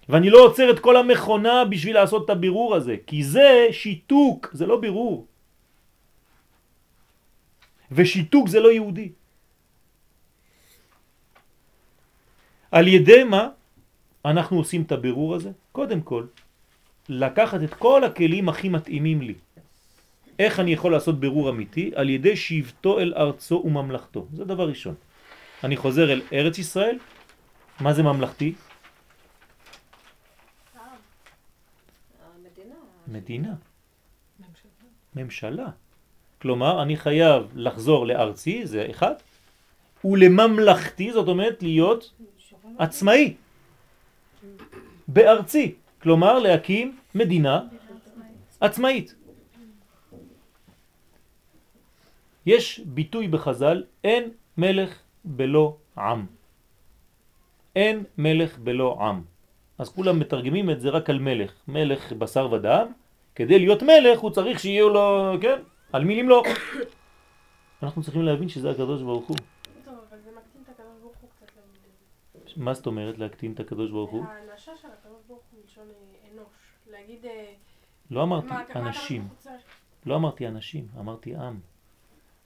ואני לא עוצר את כל המכונה בשביל לעשות את הבירור הזה, כי זה שיתוק, זה לא בירור. ושיתוק זה לא יהודי. על ידי מה אנחנו עושים את הבירור הזה? קודם כל, לקחת את כל הכלים הכי מתאימים לי. איך אני יכול לעשות בירור אמיתי? על ידי שבטו אל ארצו וממלכתו. זה דבר ראשון. אני חוזר אל ארץ ישראל. מה זה ממלכתי? המדינה. מדינה. ממשלה. כלומר, אני חייב לחזור לארצי, זה אחד, ולממלכתי, זאת אומרת להיות עצמאי, בארצי. כלומר, להקים מדינה עצמאית. יש ביטוי בחז"ל, אין מלך בלא עם. אין מלך בלא עם. אז כולם מתרגמים את זה רק על מלך. מלך בשר ודם, כדי להיות מלך הוא צריך שיהיו לו, כן? על מי למלוך. [coughs] אנחנו צריכים להבין שזה הקדוש ברוך הוא. טוב, אבל זה מקטין את הקדוש ברוך הוא קצת. מה זאת אומרת להקטין את הקדוש ברוך הוא? האנשה של הקדוש ברוך הוא מלשון אה, אנוש. להגיד... אה, לא אמרתי אנשים? לא אמרתי אנשים, אמרתי עם.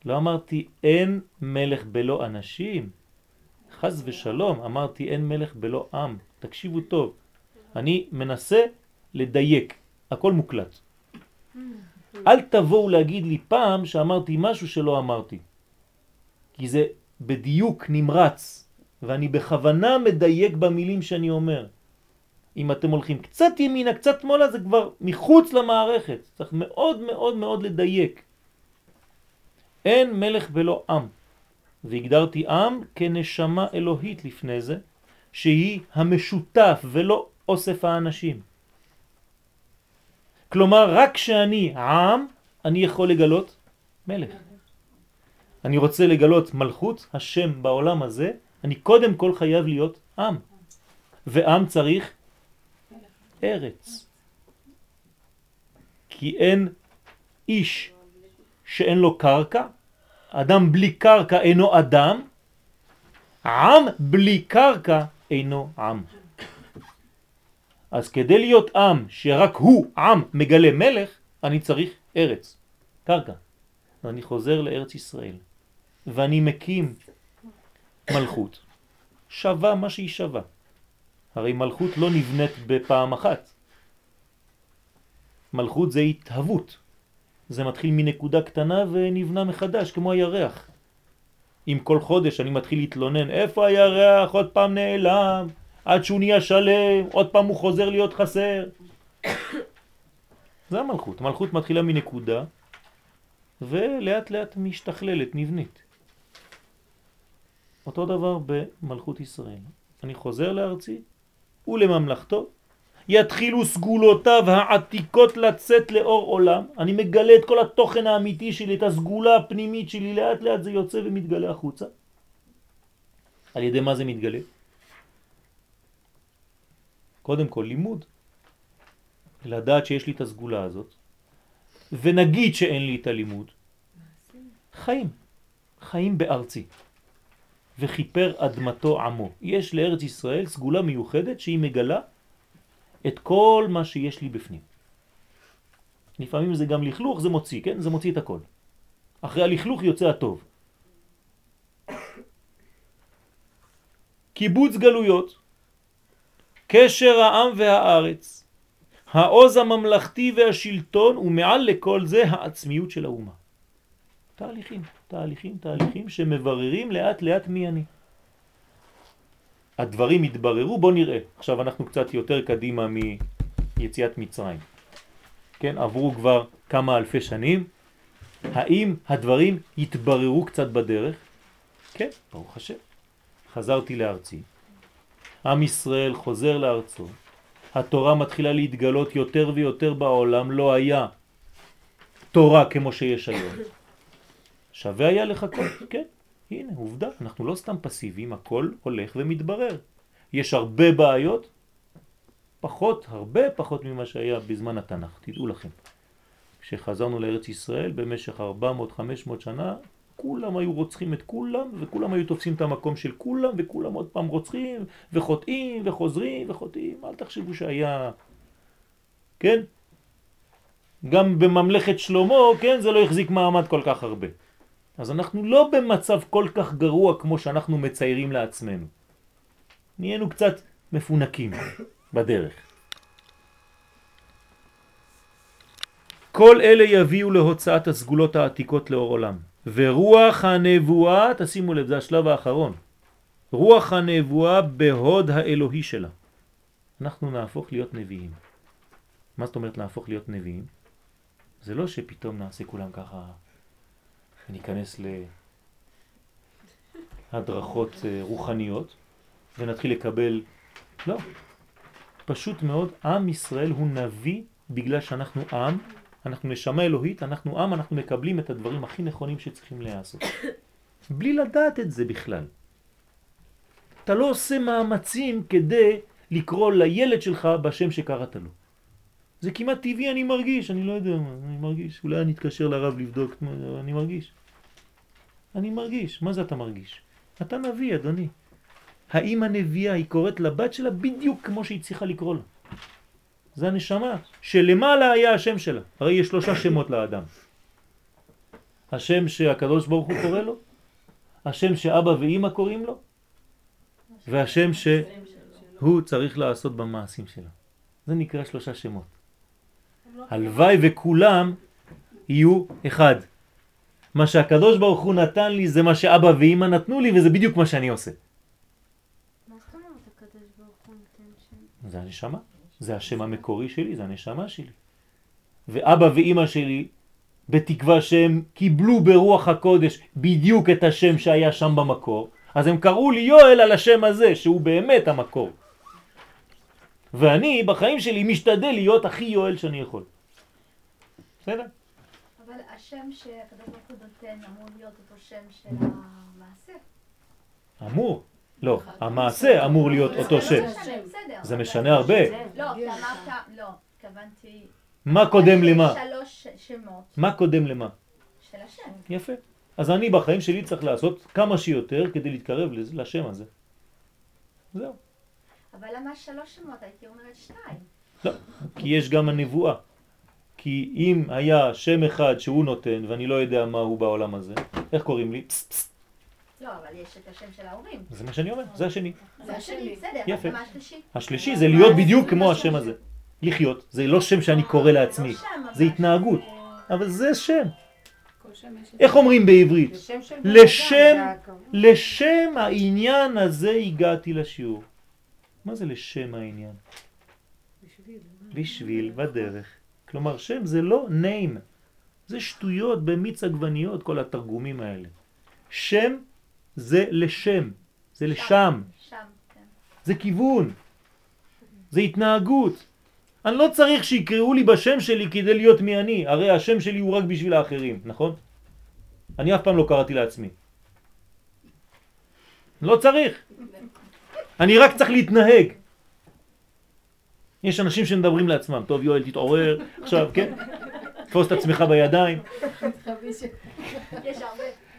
לא אמרתי אין מלך בלא אנשים. חז ושלום, אמרתי אין מלך בלא עם. תקשיבו טוב. אני מנסה לדייק, הכל מוקלט. אל תבואו להגיד לי פעם שאמרתי משהו שלא אמרתי. כי זה בדיוק נמרץ, ואני בכוונה מדייק במילים שאני אומר. אם אתם הולכים קצת ימינה, קצת שמאלה, זה כבר מחוץ למערכת. צריך מאוד מאוד מאוד לדייק. אין מלך בלא עם. והגדרתי עם כנשמה אלוהית לפני זה, שהיא המשותף ולא אוסף האנשים. כלומר, רק כשאני עם, אני יכול לגלות מלך. אני רוצה לגלות מלכות, השם בעולם הזה, אני קודם כל חייב להיות עם. ועם צריך ארץ. כי אין איש שאין לו קרקע, אדם בלי קרקע אינו אדם, עם בלי קרקע אינו עם. אז כדי להיות עם שרק הוא עם מגלה מלך, אני צריך ארץ, קרקע. ואני חוזר לארץ ישראל, ואני מקים מלכות, שווה מה שהיא שווה. הרי מלכות לא נבנית בפעם אחת. מלכות זה התהוות. זה מתחיל מנקודה קטנה ונבנה מחדש, כמו הירח. אם כל חודש אני מתחיל להתלונן, איפה הירח? עוד פעם נעלם, עד שהוא נהיה שלם, עוד פעם הוא חוזר להיות חסר. זה המלכות. מלכות מתחילה מנקודה, ולאט לאט משתכללת, נבנית. אותו דבר במלכות ישראל. אני חוזר לארצי ולממלכתו, יתחילו סגולותיו העתיקות לצאת לאור עולם. אני מגלה את כל התוכן האמיתי שלי, את הסגולה הפנימית שלי, לאט לאט זה יוצא ומתגלה החוצה. על ידי מה זה מתגלה? קודם כל לימוד. לדעת שיש לי את הסגולה הזאת, ונגיד שאין לי את הלימוד, חיים. חיים בארצי. וכיפר אדמתו עמו. יש לארץ ישראל סגולה מיוחדת שהיא מגלה את כל מה שיש לי בפנים. לפעמים זה גם לכלוך, זה מוציא, כן? זה מוציא את הכל. אחרי הלכלוך יוצא הטוב. קיבוץ גלויות, קשר העם והארץ, העוז הממלכתי והשלטון, ומעל לכל זה העצמיות של האומה. תהליכים, תהליכים, תהליכים שמבררים לאט לאט מי אני. הדברים התבררו, בוא נראה. עכשיו אנחנו קצת יותר קדימה מיציאת מצרים. כן, עברו כבר כמה אלפי שנים. האם הדברים התבררו קצת בדרך? כן, ברוך השם. חזרתי לארצי. עם ישראל חוזר לארצו. התורה מתחילה להתגלות יותר ויותר בעולם. לא היה תורה כמו שיש היום. שווה היה לחכות, כן. הנה, עובדה, אנחנו לא סתם פסיביים, הכל הולך ומתברר. יש הרבה בעיות, פחות, הרבה פחות ממה שהיה בזמן התנ"ך, תדעו לכם. כשחזרנו לארץ ישראל במשך 400-500 שנה, כולם היו רוצחים את כולם, וכולם היו תופסים את המקום של כולם, וכולם עוד פעם רוצחים, וחוטאים, וחוזרים, וחוטאים. אל תחשבו שהיה... כן? גם בממלכת שלמה, כן, זה לא החזיק מעמד כל כך הרבה. אז אנחנו לא במצב כל כך גרוע כמו שאנחנו מציירים לעצמנו. נהיינו קצת מפונקים בדרך. כל אלה יביאו להוצאת הסגולות העתיקות לאור עולם. ורוח הנבואה, תשימו לב, זה השלב האחרון. רוח הנבואה בהוד האלוהי שלה. אנחנו נהפוך להיות נביאים. מה זאת אומרת להפוך להיות נביאים? זה לא שפתאום נעשה כולם ככה וניכנס להדרכות אה, רוחניות ונתחיל לקבל, לא, פשוט מאוד, עם ישראל הוא נביא בגלל שאנחנו עם, אנחנו נשמה אלוהית, אנחנו עם, אנחנו מקבלים את הדברים הכי נכונים שצריכים להיעשות. בלי לדעת את זה בכלל. אתה לא עושה מאמצים כדי לקרוא לילד שלך בשם שקראת לו. זה כמעט טבעי, אני מרגיש, אני לא יודע מה, אני מרגיש. אולי אני אתקשר לרב לבדוק, אני מרגיש. אני מרגיש. מה זה אתה מרגיש? אתה נביא, אדוני. האם הנביאה היא קוראת לבת שלה בדיוק כמו שהיא צריכה לקרוא לה. זה הנשמה, שלמעלה היה השם שלה. הרי יש שלושה שמות לאדם. השם שהקדוש ברוך הוא קורא לו, השם שאבא ואימא קוראים לו, והשם שהוא צריך לעשות במעשים שלו. זה נקרא שלושה שמות. הלוואי וכולם יהיו אחד. מה שהקדוש ברוך הוא נתן לי זה מה שאבא ואימא נתנו לי וזה בדיוק מה שאני עושה. מה זאת אומרת הקדוש ברוך הוא נותן שם? זה הנשמה, זה השם המקורי שלי, זה הנשמה שלי. ואבא ואימא שלי, בתקווה שהם קיבלו ברוח הקודש בדיוק את השם שהיה שם במקור, אז הם קראו לי יואל על השם הזה, שהוא באמת המקור. ואני בחיים שלי משתדל להיות הכי יואל שאני יכול. בסדר? אבל השם שהקדוש ברוך הוא נותן אמור להיות אותו שם של המעשה. אמור. לא, המעשה אמור להיות אותו שם. בסדר. זה משנה הרבה. לא, כי אמרת, לא, התכוונתי... מה קודם למה? שלוש שמות מה קודם למה? של השם. יפה. אז אני בחיים שלי צריך לעשות כמה שיותר כדי להתקרב לשם הזה. זהו. אבל למה שלוש שמות? הייתי אומרת שתיים. לא, כי יש גם הנבואה. כי אם היה שם אחד שהוא נותן ואני לא יודע מה הוא בעולם הזה, איך קוראים לי? פס, פס. לא, אבל יש את השם של ההורים. זה מה שאני אומר, זה השני. זה השני, בסדר. יפה. מה השלישי? השלישי זה להיות בדיוק כמו השם הזה. לחיות. זה לא שם שאני קורא לעצמי, לא אבל זה התנהגות. זה- אבל זה שם. איך אומרים בעברית? לשם. לשם העניין הזה הגעתי לשיעור. מה זה לשם העניין? בשביל, בדרך. כלומר, שם זה לא name, זה שטויות במיץ עגבניות, כל התרגומים האלה. שם זה לשם, זה לשם, שם, כן. זה כיוון, זה התנהגות. אני לא צריך שיקראו לי בשם שלי כדי להיות מי אני, הרי השם שלי הוא רק בשביל האחרים, נכון? אני אף פעם לא קראתי לעצמי. לא צריך. אני רק צריך להתנהג. יש אנשים שמדברים לעצמם, טוב יואל תתעורר, עכשיו כן, תפוס את עצמך בידיים.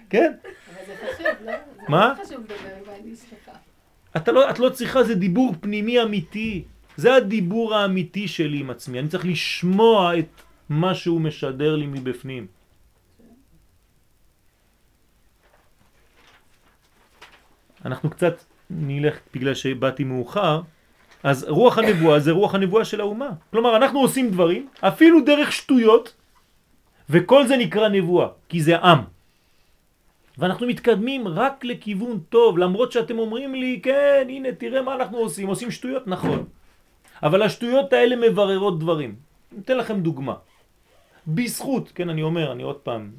כן? מה? אתה לא, את לא צריכה, זה דיבור פנימי אמיתי. זה הדיבור האמיתי שלי עם עצמי. אני צריך לשמוע את מה שהוא משדר לי מבפנים. אנחנו קצת נלך, בגלל שבאתי מאוחר, אז רוח הנבואה זה רוח הנבואה של האומה. כלומר, אנחנו עושים דברים, אפילו דרך שטויות, וכל זה נקרא נבואה, כי זה עם. ואנחנו מתקדמים רק לכיוון טוב, למרות שאתם אומרים לי, כן, הנה, תראה מה אנחנו עושים, עושים שטויות, נכון. אבל השטויות האלה מבררות דברים. אתן לכם דוגמה. בזכות, כן, אני אומר, אני עוד פעם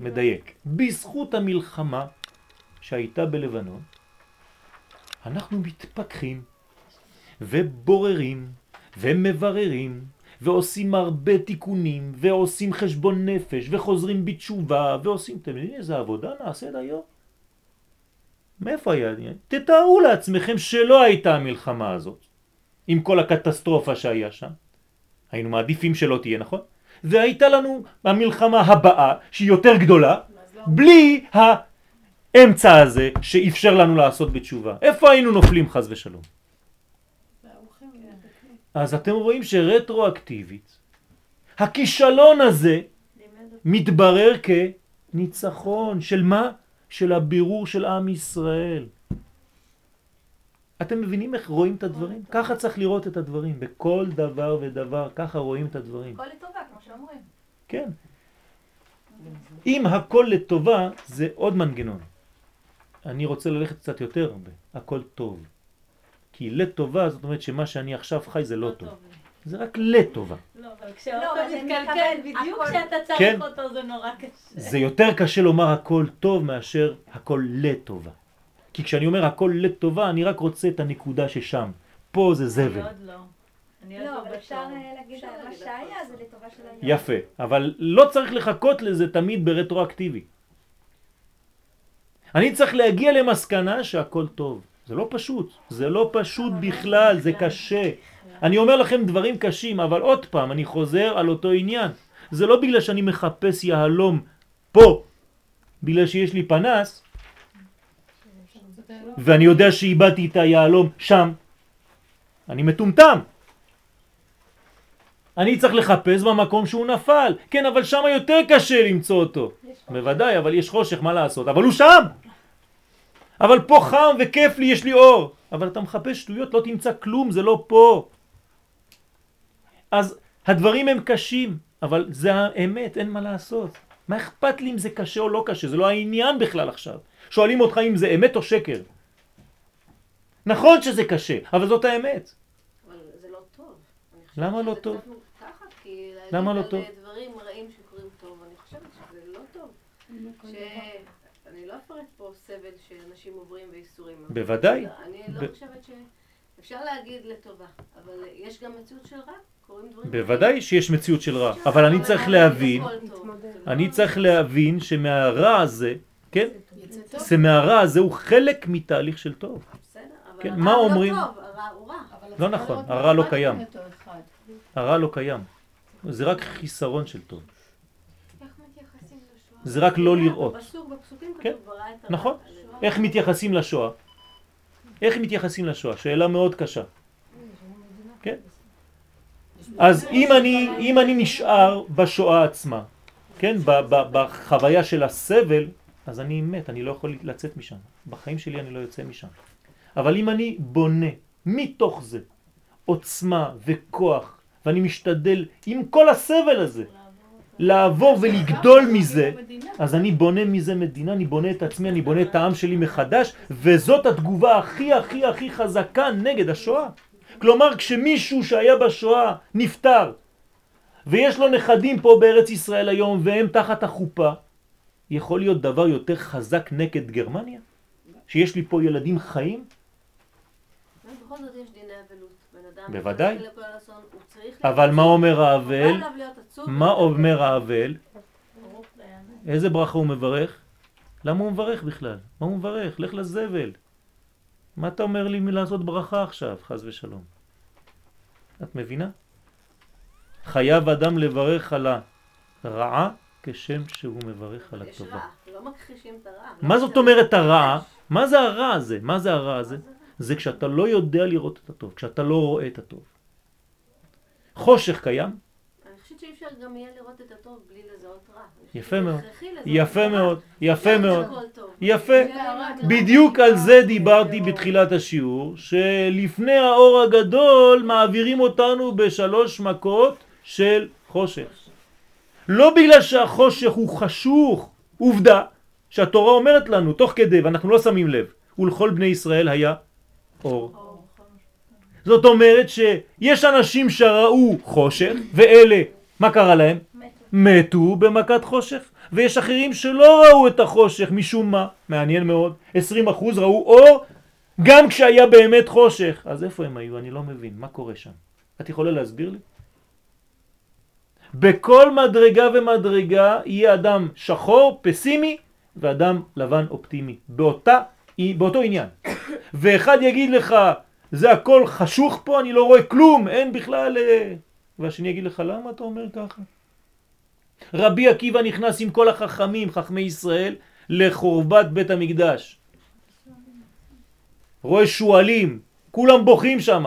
מדייק, בזכות המלחמה שהייתה בלבנון, אנחנו מתפתחים ובוררים ומבררים ועושים הרבה תיקונים ועושים חשבון נפש וחוזרים בתשובה ועושים, אתם יודעים איזה עבודה נעשית היום? מאיפה היה? תתארו לעצמכם שלא הייתה המלחמה הזאת עם כל הקטסטרופה שהיה שם. היינו מעדיפים שלא תהיה, נכון? והייתה לנו המלחמה הבאה שהיא יותר גדולה בלי האמצע הזה שאפשר לנו לעשות בתשובה. איפה היינו נופלים חז ושלום? אז אתם רואים שרטרואקטיבית הכישלון הזה. מתברר כניצחון של מה? של הבירור של עם ישראל. אתם מבינים איך רואים את הדברים? ככה צריך לראות את הדברים, בכל דבר ודבר, ככה רואים את הדברים. הכל לטובה, כמו שאומרים. כן. אם הכל לטובה זה עוד מנגנון. אני רוצה ללכת קצת יותר הרבה, הכל טוב. כי לטובה זאת אומרת שמה שאני עכשיו חי זה לא טוב. לי. זה רק לטובה. לא, אבל לא, כשהאוטו מתקלקל בדיוק כשאתה כן. צריך אותו זה נורא קשה. זה יותר קשה לומר הכל טוב מאשר הכל לטובה. כי כשאני אומר הכל לטובה, אני רק רוצה את הנקודה ששם. פה זה אני זבל. עוד לא. אני עוד לא, לא אבל אפשר. אה, להגיד מה שהיה זה טוב. לטובה של העניין. יפה. אבל לא צריך לחכות לזה תמיד ברטרואקטיבי. אני צריך להגיע למסקנה שהכל טוב. זה לא פשוט. זה לא פשוט בכלל, זה קשה. אני אומר לכם דברים קשים, אבל עוד פעם, אני חוזר על אותו עניין. זה לא בגלל שאני מחפש יהלום פה, בגלל שיש לי פנס, ואני יודע שאיבדתי את היהלום שם. אני מטומטם. אני צריך לחפש במקום שהוא נפל. כן, אבל שם יותר קשה למצוא אותו. בוודאי, אבל יש חושך, מה לעשות? אבל הוא שם! אבל פה חם וכיף לי, יש לי אור. אבל אתה מחפש שטויות, לא תמצא כלום, זה לא פה. אז הדברים הם קשים, אבל זה האמת, אין מה לעשות. מה אכפת לי אם זה קשה או לא קשה? זה לא העניין בכלל עכשיו. שואלים אותך אם זה אמת או שקר. נכון שזה קשה, אבל זאת האמת. אבל זה לא טוב. למה לא טוב? למה לא טוב? דברים רעים שקורים טוב, אני חושבת שזה לא טוב. אפרט פה סבל שאנשים עוברים וייסורים. אבל בוודאי. אני לא ב- חושבת שאפשר להגיד לטובה, אבל יש גם מציאות של רע, בוודאי שיש מציאות של רע. אבל אני צריך להבין, אני צריך להבין שמהרע הזה, כן? יצא טוב. זה מהרע הזה הוא חלק מתהליך של טוב. בסדר, אבל כן, הרע מה הוא אומרים? לא טוב, הרע הוא רע. לא נכון, הרע לא קיים. הרע לא קיים. זה רק חיסרון של טוב. זה רק לא לראות. כן, את הרע. נכון. איך מתייחסים לשואה? איך מתייחסים לשואה? שאלה מאוד קשה. כן? אז אם אני, אם אני נשאר בשואה עצמה, כן, בחוויה של הסבל, אז אני מת, אני לא יכול לצאת משם. בחיים שלי אני לא יוצא משם. אבל אם אני בונה מתוך זה עוצמה וכוח, ואני משתדל עם כל הסבל הזה לעבור ולגדול מזה, אז אני בונה מזה מדינה, אני בונה את עצמי, אני בונה את העם שלי מחדש, וזאת התגובה הכי הכי הכי חזקה נגד השואה. כלומר, כשמישהו שהיה בשואה נפטר, ויש לו נכדים פה בארץ ישראל היום, והם תחת החופה, יכול להיות דבר יותר חזק נגד גרמניה? שיש לי פה ילדים חיים? ובכל זאת יש דיני אבלות. בן אדם בוודאי. אבל מה. אומר האבל? מה אומר האבל? איזה ברכה הוא מברך? למה הוא מברך בכלל? מה הוא מברך? לך לזבל. מה אתה אומר לי מלעשות ברכה עכשיו, חז ושלום? את מבינה? חייב אדם לברך על הרעה כשם שהוא מברך על יש הטובה. רע, לא מכחישים את הרע. מה זאת. אומרת הרע? מה זה הרע הזה? מה זה הרע הזה? זה כשאתה לא יודע לראות את הטוב, כשאתה לא רואה את הטוב. חושך קיים, אני חושבת שאי אפשר גם יהיה לראות את הטוב בלי לזהות רע. יפה מאוד. יפה. מאוד, יפה לא מאוד. יפה. זה רק- בדיוק על זה דיברתי בתחילת השיעור, שלפני האור הגדול מעבירים אותנו בשלוש מכות של חושך. לא בגלל שהחושך הוא חשוך, עובדה שהתורה אומרת לנו תוך כדי ואנחנו לא שמים לב, ולכל בני ישראל היה אור. זאת אומרת שיש אנשים שראו חושך ואלה, מה קרה להם? מתו במכת חושך ויש אחרים שלא ראו את החושך משום מה, מעניין מאוד, 20% ראו אור גם כשהיה באמת חושך. אז איפה הם היו? אני לא מבין, מה קורה שם? את יכולה להסביר לי? בכל מדרגה ומדרגה יהיה אדם שחור, פסימי, ואדם לבן אופטימי, באותה, באותו עניין. ואחד יגיד לך, זה הכל חשוך פה, אני לא רואה כלום, אין בכלל... אה", והשני יגיד לך, למה אתה אומר ככה? רבי עקיבא נכנס עם כל החכמים, חכמי ישראל, לחורבת בית המקדש. רואה שועלים, כולם בוכים שם,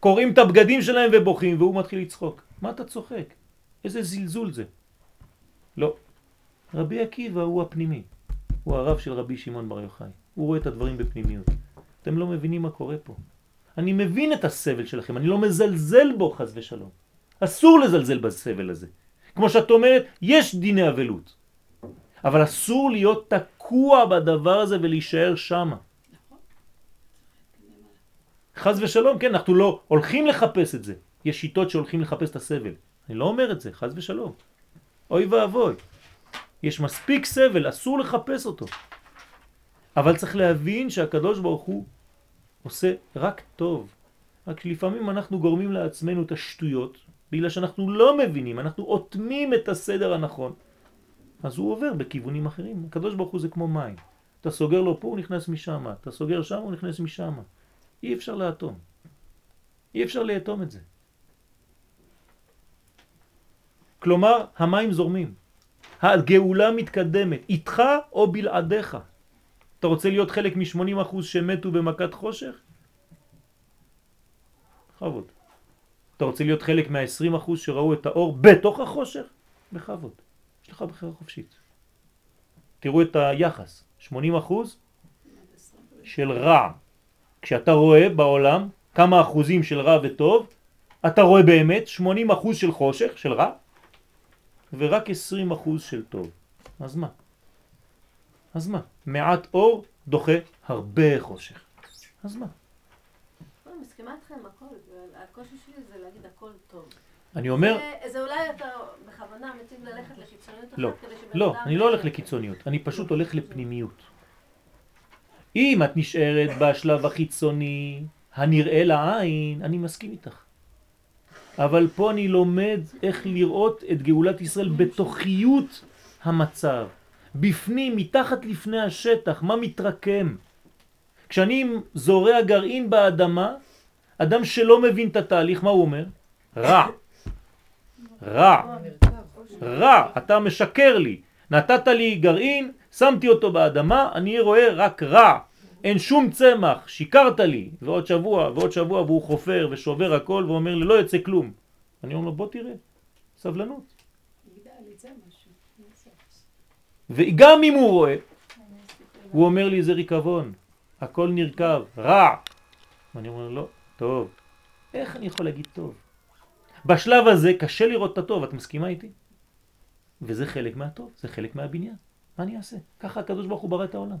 קוראים את הבגדים שלהם ובוכים, והוא מתחיל לצחוק. מה אתה צוחק? איזה זלזול זה. לא. רבי עקיבא הוא הפנימי. הוא הרב של רבי שמעון בר יוחאי. הוא רואה את הדברים בפנימיות. אתם לא מבינים מה קורה פה. אני מבין את הסבל שלכם, אני לא מזלזל בו חס ושלום. אסור לזלזל בסבל הזה. כמו שאת אומרת, יש דיני אבלות. אבל אסור להיות תקוע בדבר הזה ולהישאר שמה. חז ושלום, כן, אנחנו לא הולכים לחפש את זה. יש שיטות שהולכים לחפש את הסבל. אני לא אומר את זה, חז ושלום. אוי ואבוי. יש מספיק סבל, אסור לחפש אותו. אבל צריך להבין שהקדוש ברוך הוא עושה רק טוב. רק לפעמים אנחנו גורמים לעצמנו את השטויות, בגלל שאנחנו לא מבינים, אנחנו אוטמים את הסדר הנכון. אז הוא עובר בכיוונים אחרים. הקדוש ברוך הוא זה כמו מים. אתה סוגר לו פה, הוא נכנס משם. אתה סוגר שם, הוא נכנס משם. אי אפשר לאטום. אי אפשר לאטום את זה. כלומר, המים זורמים. הגאולה מתקדמת, איתך או בלעדיך. אתה רוצה להיות חלק מ-80% שמתו במכת חושך? בכבוד. אתה רוצה להיות חלק מה-20% שראו את האור בתוך החושך? בכבוד. יש לך בחירה חופשית. תראו את היחס. 80% של רע. כשאתה רואה בעולם כמה אחוזים של רע וטוב, אתה רואה באמת 80% של חושך, של רע, ורק 20% של טוב. אז מה? אז מה? מעט אור דוחה הרבה חושך. אז מה? לא, אני מסכימה איתכם הכל, והקושי שלי זה להגיד הכל טוב. אני אומר, זה- אולי אתה בכוונה מציב ללכת לקיצוניות אחת לא, לא, אני לא הולך לקיצוניות, אני פשוט הולך לפנימיות. אם את נשארת בשלב החיצוני, הנראה לעין, אני מסכים איתך. אבל פה אני לומד איך לראות את גאולת ישראל בתוכיות המצב. בפנים, מתחת לפני השטח, מה מתרקם. כשאני זורע גרעין באדמה, אדם שלא מבין את התהליך, מה הוא אומר? רע. רע. רע, אתה משקר לי. נתת לי גרעין, שמתי אותו באדמה, אני רואה רק רע. אין שום צמח, שיקרת לי. ועוד שבוע, ועוד שבוע, והוא חופר ושובר הכל, ואומר לי, לא יוצא כלום. אני אומר לו, בוא תראה, סבלנות. וגם אם הוא רואה, הוא אומר לי, זה ריקבון, הכל נרכב, רע. ואני אומר לו, לא, טוב. איך אני יכול להגיד טוב? בשלב הזה קשה לראות את הטוב, את מסכימה איתי? וזה חלק מהטוב, זה חלק מהבניין. מה אני אעשה? ככה הקדוש ברוך הוא ברא את העולם.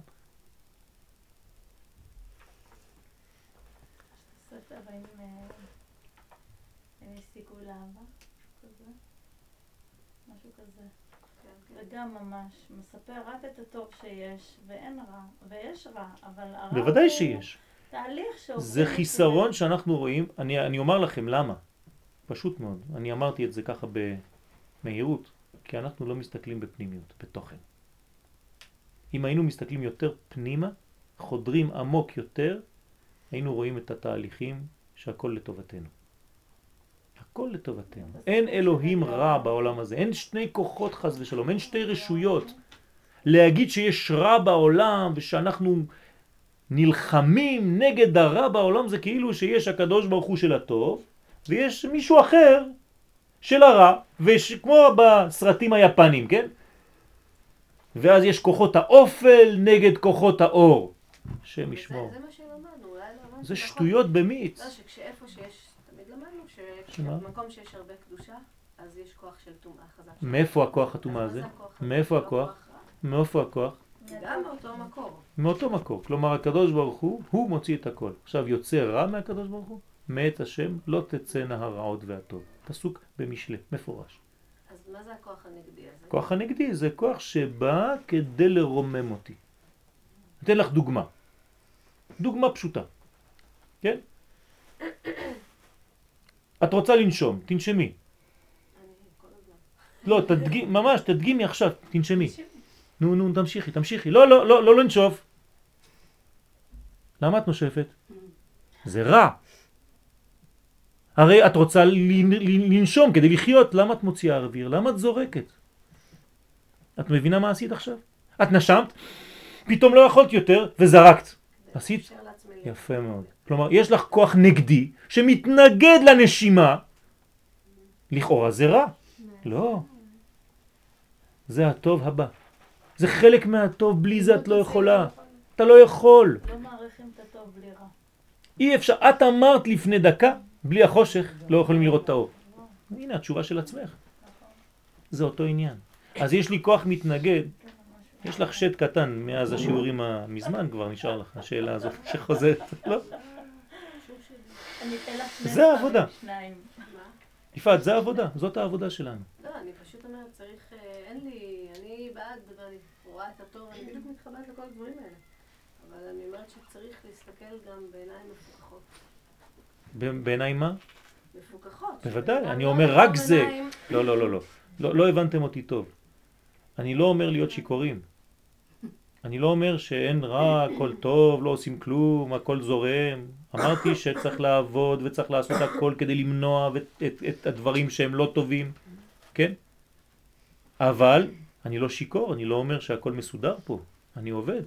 ספר עם אה, עם סיכוי לאהבה, כזה, משהו כזה. וגם ממש מספר רק את הטוב שיש, ואין רע, ויש רע, אבל הרע בוודאי שיש. תהליך שעושים זה את חיסרון שאנחנו רואים, אני, אני אומר לכם למה. פשוט מאוד. אני אמרתי את זה ככה במהירות, כי אנחנו לא מסתכלים בפנימיות, בתוכן. אם היינו מסתכלים יותר פנימה, חודרים עמוק יותר, היינו רואים את התהליכים שהכל לטובתנו. הכל לטובתנו. אין אלוהים רע בעולם הזה, אין שני כוחות חס ושלום, אין שתי רשויות. להגיד שיש רע בעולם ושאנחנו נלחמים נגד הרע בעולם זה כאילו שיש הקדוש ברוך הוא של הטוב ויש מישהו אחר של הרע, וכמו בסרטים היפנים, כן? ואז יש כוחות האופל נגד כוחות האור. השם ישמור. זה מה שלמדנו, אולי לא למדנו. זה נכון. שטויות במיץ. לא, שכשאיפה שיש, שמה? שבמקום שיש הרבה קדושה, אז יש כוח של טומאה חזק. מאיפה הכוח הטומאה הזה? מאיפה לא הכוח? מאיפה הכוח? גם מאותו מקור. מאותו מקור. כלומר הקדוש ברוך הוא, הוא מוציא את הכל. עכשיו יוצא רע מהקדוש ברוך הוא? מאת השם לא תצאנה הרעות והטוב. פסוק במשלי, מפורש. אז מה זה הכוח הנגדי הזה? כוח הנגדי זה כוח שבא כדי לרומם אותי. אתן לך דוגמה. דוגמה פשוטה. כן? את רוצה לנשום, תנשמי. לא, תדגי, ממש, תדגימי עכשיו, תנשמי. נו, נו, תמשיכי, תמשיכי. לא, לא, לא, לא לנשוף. למה את נושפת? זה רע. הרי את רוצה לנ- לנ- לנשום כדי לחיות, למה את מוציאה אוויר? למה את זורקת? את מבינה מה עשית עכשיו? את נשמת, פתאום לא יכולת יותר וזרקת. עשית? יפה מאוד. כלומר, יש לך כוח נגדי שמתנגד לנשימה, לכאורה זה רע. לא. זה הטוב הבא. זה חלק מהטוב, בלי זה את לא יכולה. אתה לא יכול. לא מעריכים את הטוב בלי רע. אי אפשר. את אמרת לפני דקה, בלי החושך לא יכולים לראות את האור. הנה התשובה של עצמך. זה אותו עניין. אז יש לי כוח מתנגד, יש לך שד קטן מאז השיעורים המזמן כבר נשאר לך השאלה הזאת שחוזרת. לא? זה העבודה. יפעת, זה העבודה, זאת העבודה שלנו. לא, אני פשוט אומרת, צריך, אה, אין לי, אני בעד, ואני רואה את הטוב, אני בדיוק מתחברת לכל הדברים האלה. אבל אני אומרת שצריך להסתכל גם בעיניים מפוקחות. ב- בעיניי מה? מפוקחות. בוודאי, אני אדם אומר לא רק זה. לא, לא, לא, לא. לא, לא הבנתם אותי טוב. אני לא אומר להיות שיכורים. אני לא אומר שאין רע, הכל טוב, לא עושים כלום, הכל זורם. אמרתי שצריך לעבוד וצריך לעשות הכל כדי למנוע את, את, את הדברים שהם לא טובים, כן? אבל אני לא שיקור, אני לא אומר שהכל מסודר פה. אני עובד.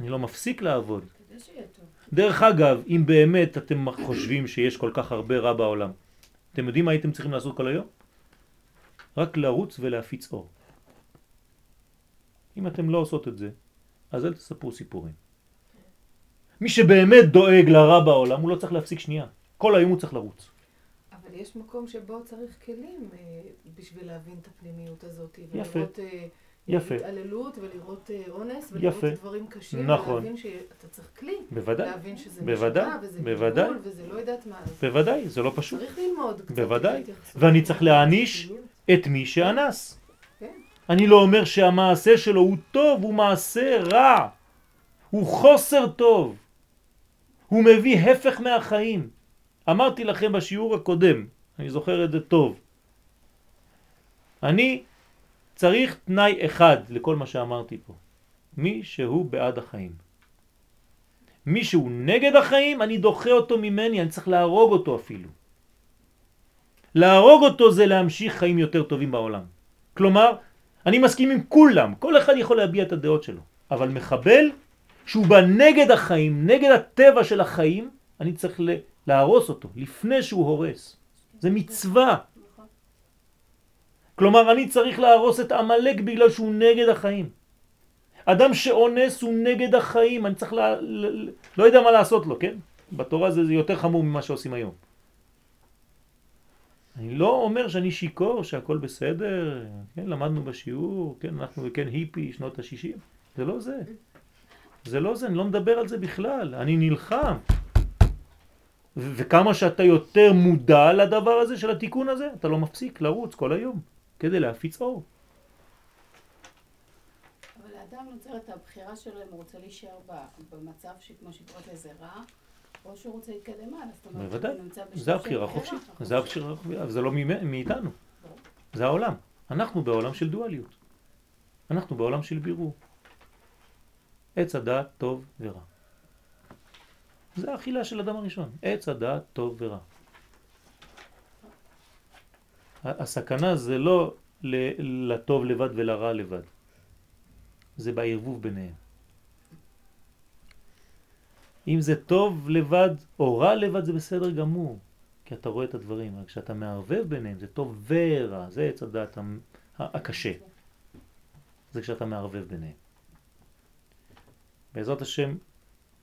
אני לא מפסיק לעבוד. דרך אגב, אם באמת אתם חושבים שיש כל כך הרבה רע בעולם, אתם יודעים מה הייתם צריכים לעשות כל היום? רק לרוץ ולהפיץ אור. אם אתם לא עושות את זה, אז אל תספרו סיפורים. מי שבאמת דואג לרע בעולם, הוא לא צריך להפסיק שנייה. כל היום הוא צריך לרוץ. אבל יש מקום שבו צריך כלים אה, בשביל להבין את הפנימיות הזאת. יפה. ולראות אה, יפה. התעללות ולראות אה, אונס ולראות יפה. דברים קשים. נכון. ולהבין שאתה צריך כלי. בוודאי, להבין שזה בוודאי, משנה וזה בוודאי. גלגול וזה לא יודעת מה. בוודאי, זה לא פשוט. צריך ללמוד קצת. בוודאי. ואני צריך להעניש את מי שאנס. אני לא אומר שהמעשה שלו הוא טוב, הוא מעשה רע. הוא חוסר טוב. הוא מביא הפך מהחיים. אמרתי לכם בשיעור הקודם, אני זוכר את זה טוב. אני צריך תנאי אחד לכל מה שאמרתי פה. מי שהוא בעד החיים. מי שהוא נגד החיים, אני דוחה אותו ממני, אני צריך להרוג אותו אפילו. להרוג אותו זה להמשיך חיים יותר טובים בעולם. כלומר, אני מסכים עם כולם, כל אחד יכול להביע את הדעות שלו, אבל מחבל שהוא בא נגד החיים, נגד הטבע של החיים, אני צריך להרוס אותו לפני שהוא הורס. זה מצווה. כלומר, אני צריך להרוס את עמלק בגלל שהוא נגד החיים. אדם שאונס הוא נגד החיים, אני צריך. ל- לא יודע מה לעשות לו, כן? בתורה זה, זה יותר חמור ממה שעושים היום. אני לא אומר שאני שיקור, שהכל בסדר, כן, למדנו בשיעור, כן, אנחנו כן היפי, שנות ה-60, זה לא זה. זה לא זה, אני לא מדבר על זה בכלל, אני נלחם. וכמה שאתה יותר מודע לדבר הזה של התיקון הזה, אתה לא מפסיק לרוץ כל היום כדי להפיץ אור. אבל לאדם נוצרת הבחירה שלו אם הוא רוצה להישאר במצב שכמו שקוראת לזה רע, או שהוא רוצה להתקדם הלאה. זאת אומרת, בוודאי. הוא נמצא בשלב זה הבחירה בחירה החופשית, החופשית. זה הבחירה החופשית, אבל זה לא מאיתנו, זה העולם. אנחנו בעולם של דואליות. אנחנו בעולם של בירור. עץ הדעת טוב ורע. זה האכילה של אדם הראשון, עץ הדעת טוב ורע. הסכנה זה לא לטוב לבד ולרע לבד, זה בערבוב ביניהם. אם זה טוב לבד או רע לבד זה בסדר גמור, כי אתה רואה את הדברים, רק כשאתה מערבב ביניהם זה טוב ורע, זה עץ הדעת הקשה. זה כשאתה מערבב ביניהם. בעזרת השם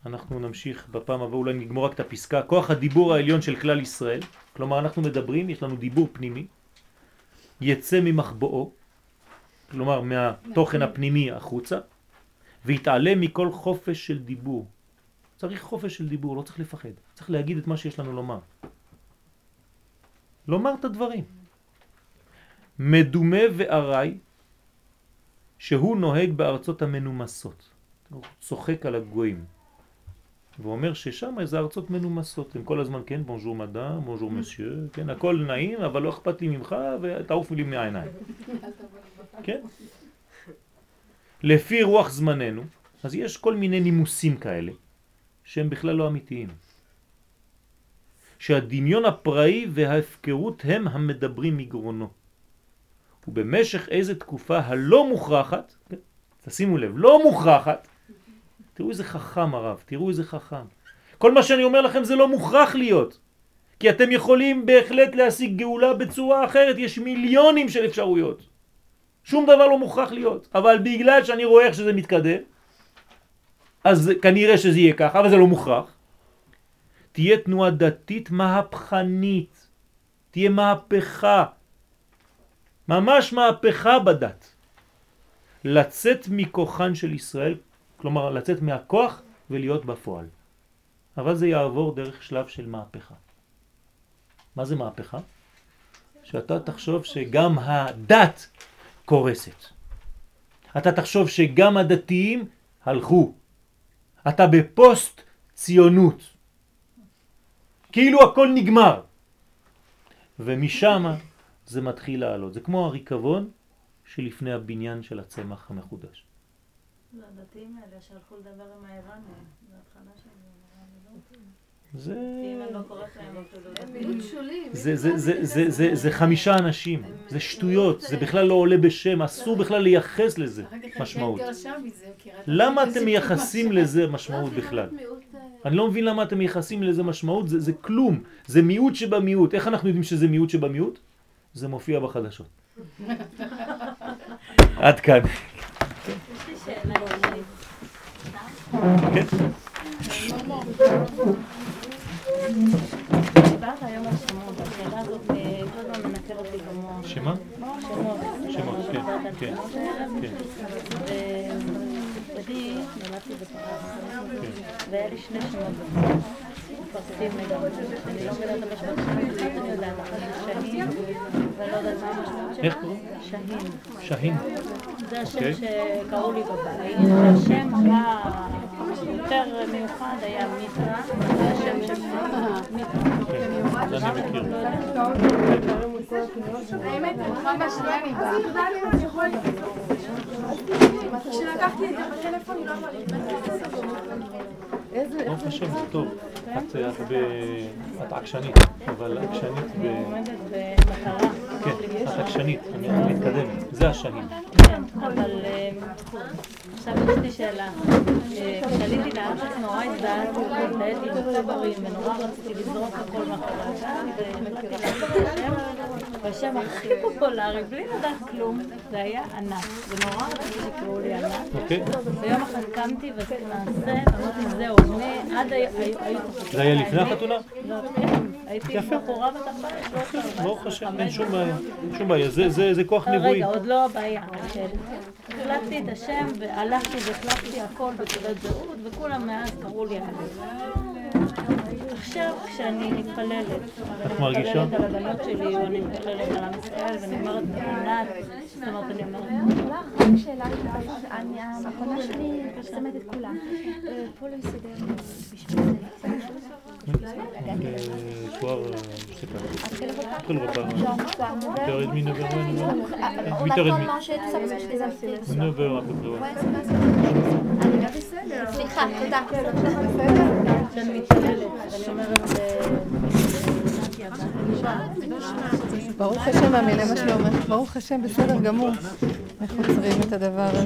אנחנו נמשיך בפעם הבאה, אולי נגמור רק את הפסקה, כוח הדיבור העליון של כלל ישראל, כלומר אנחנו מדברים, יש לנו דיבור פנימי, יצא ממחבואו, כלומר מהתוכן הפנימי החוצה, ויתעלם מכל חופש של דיבור. צריך חופש של דיבור, לא צריך לפחד, צריך להגיד את מה שיש לנו לומר. לומר את הדברים. מדומה וארעי שהוא נוהג בארצות המנומסות. הוא צוחק על הגויים. והוא אומר ששם זה ארצות מנומסות, הם כל הזמן, כן, בונז'ור מדאם, בונז'ור מסייר, כן, הכל נעים, אבל לא אכפת לי ממך ותעוף לי מהעיניים. [laughs] כן? לפי רוח זמננו, אז יש כל מיני נימוסים כאלה, שהם בכלל לא אמיתיים. שהדמיון הפראי וההפקרות הם המדברים מגרונו. ובמשך איזה תקופה הלא מוכרחת, כן, תשימו לב, לא מוכרחת, תראו איזה חכם הרב, תראו איזה חכם. כל מה שאני אומר לכם זה לא מוכרח להיות. כי אתם יכולים בהחלט להשיג גאולה בצורה אחרת, יש מיליונים של אפשרויות. שום דבר לא מוכרח להיות. אבל בגלל שאני רואה איך שזה מתקדם, אז כנראה שזה יהיה ככה, אבל זה לא מוכרח. תהיה תנועה דתית מהפכנית, תהיה מהפכה, ממש מהפכה בדת. לצאת מכוחן של ישראל כלומר לצאת מהכוח ולהיות בפועל. אבל זה יעבור דרך שלב של מהפכה. מה זה מהפכה? שאתה תחשוב שגם הדת קורסת. אתה תחשוב שגם הדתיים הלכו. אתה בפוסט ציונות. כאילו הכל נגמר. ומשם זה מתחיל לעלות. זה כמו הריקבון שלפני הבניין של הצמח המחודש. זה הדתיים האלה שהלכו לדבר עם האיראנים, זה זה... זה... זה חמישה אנשים, זה שטויות, זה בכלל לא עולה בשם, אסור בכלל לייחס לזה משמעות. למה אתם מייחסים לזה משמעות בכלל? אני לא מבין למה אתם מייחסים לזה משמעות, זה כלום, זה מיעוט שבמיעוט. איך אנחנו יודעים שזה מיעוט שבמיעוט? זה מופיע בחדשות. [laughs] עד כאן. כן. דיברת היום על שמה? שמות. שמות, כן. כן. ואני נולדתי בפרס, והיה לי שני שמות בפרס. פרסים אני לא מבינה את המשמעות שלהם, אני יודעת, אחת זה שהין, ואני לא יודעת מה המשמעות שלהם. איך קוראים? שהין. שהין. זה השם שקראו לי בבית. השם היותר מיוחד היה מיטרה, זה השם של מיטרה. זה אני מכיר. האמת, רוחמה שנייה אני באה. כשלקחתי את זה חשוב, זה טוב. את את עקשנית, אבל עקשנית ב... כן, את עקשנית, אני מתקדמת. זה השהים. כן, אבל עכשיו יש לי שאלה. כשעליתי לארץ נורא הזדעזעתי, והייתי עם צברים, ונורא רציתי לזרוק הכל מאחורי והשם הכי פופולרי, בלי לדעת כלום, זה היה ענת. ונורא רציתי שיקראו לי ענת. ויום אחד קמתי ועשיתי מעשה, ואמרתי, זהו, עד היו... זה היה לפני החתונה? לא. הייתי בחורה בת ברוך השם, אין שום בעיה. שום בעיה, זה כוח נבואי. רגע, עוד לא הבעיה. החלטתי את השם והלכתי והחלטתי הכל בתעודת זהות, וכולם מאז קראו לי ענת. עכשיו כשאני מתפללת, איך מרגישה? מתפללת על הבנות שלי, או אני מתפללת על עם ישראל, ואני אומרת ענת, זאת אומרת, אני אומרת... רק שאלה, המכונה שלי פרסמת את כולם. פה לא יסדר בשביל זה. soir, je sais pas. Après le repas. 8h30, 9h, 8h30. 9h à peu près, ouais. סליחה, תודה. אומרת ברוך השם, המילה מה שאומרת, ברוך השם, בסדר גמור. איך עוצרים את הדבר הזה?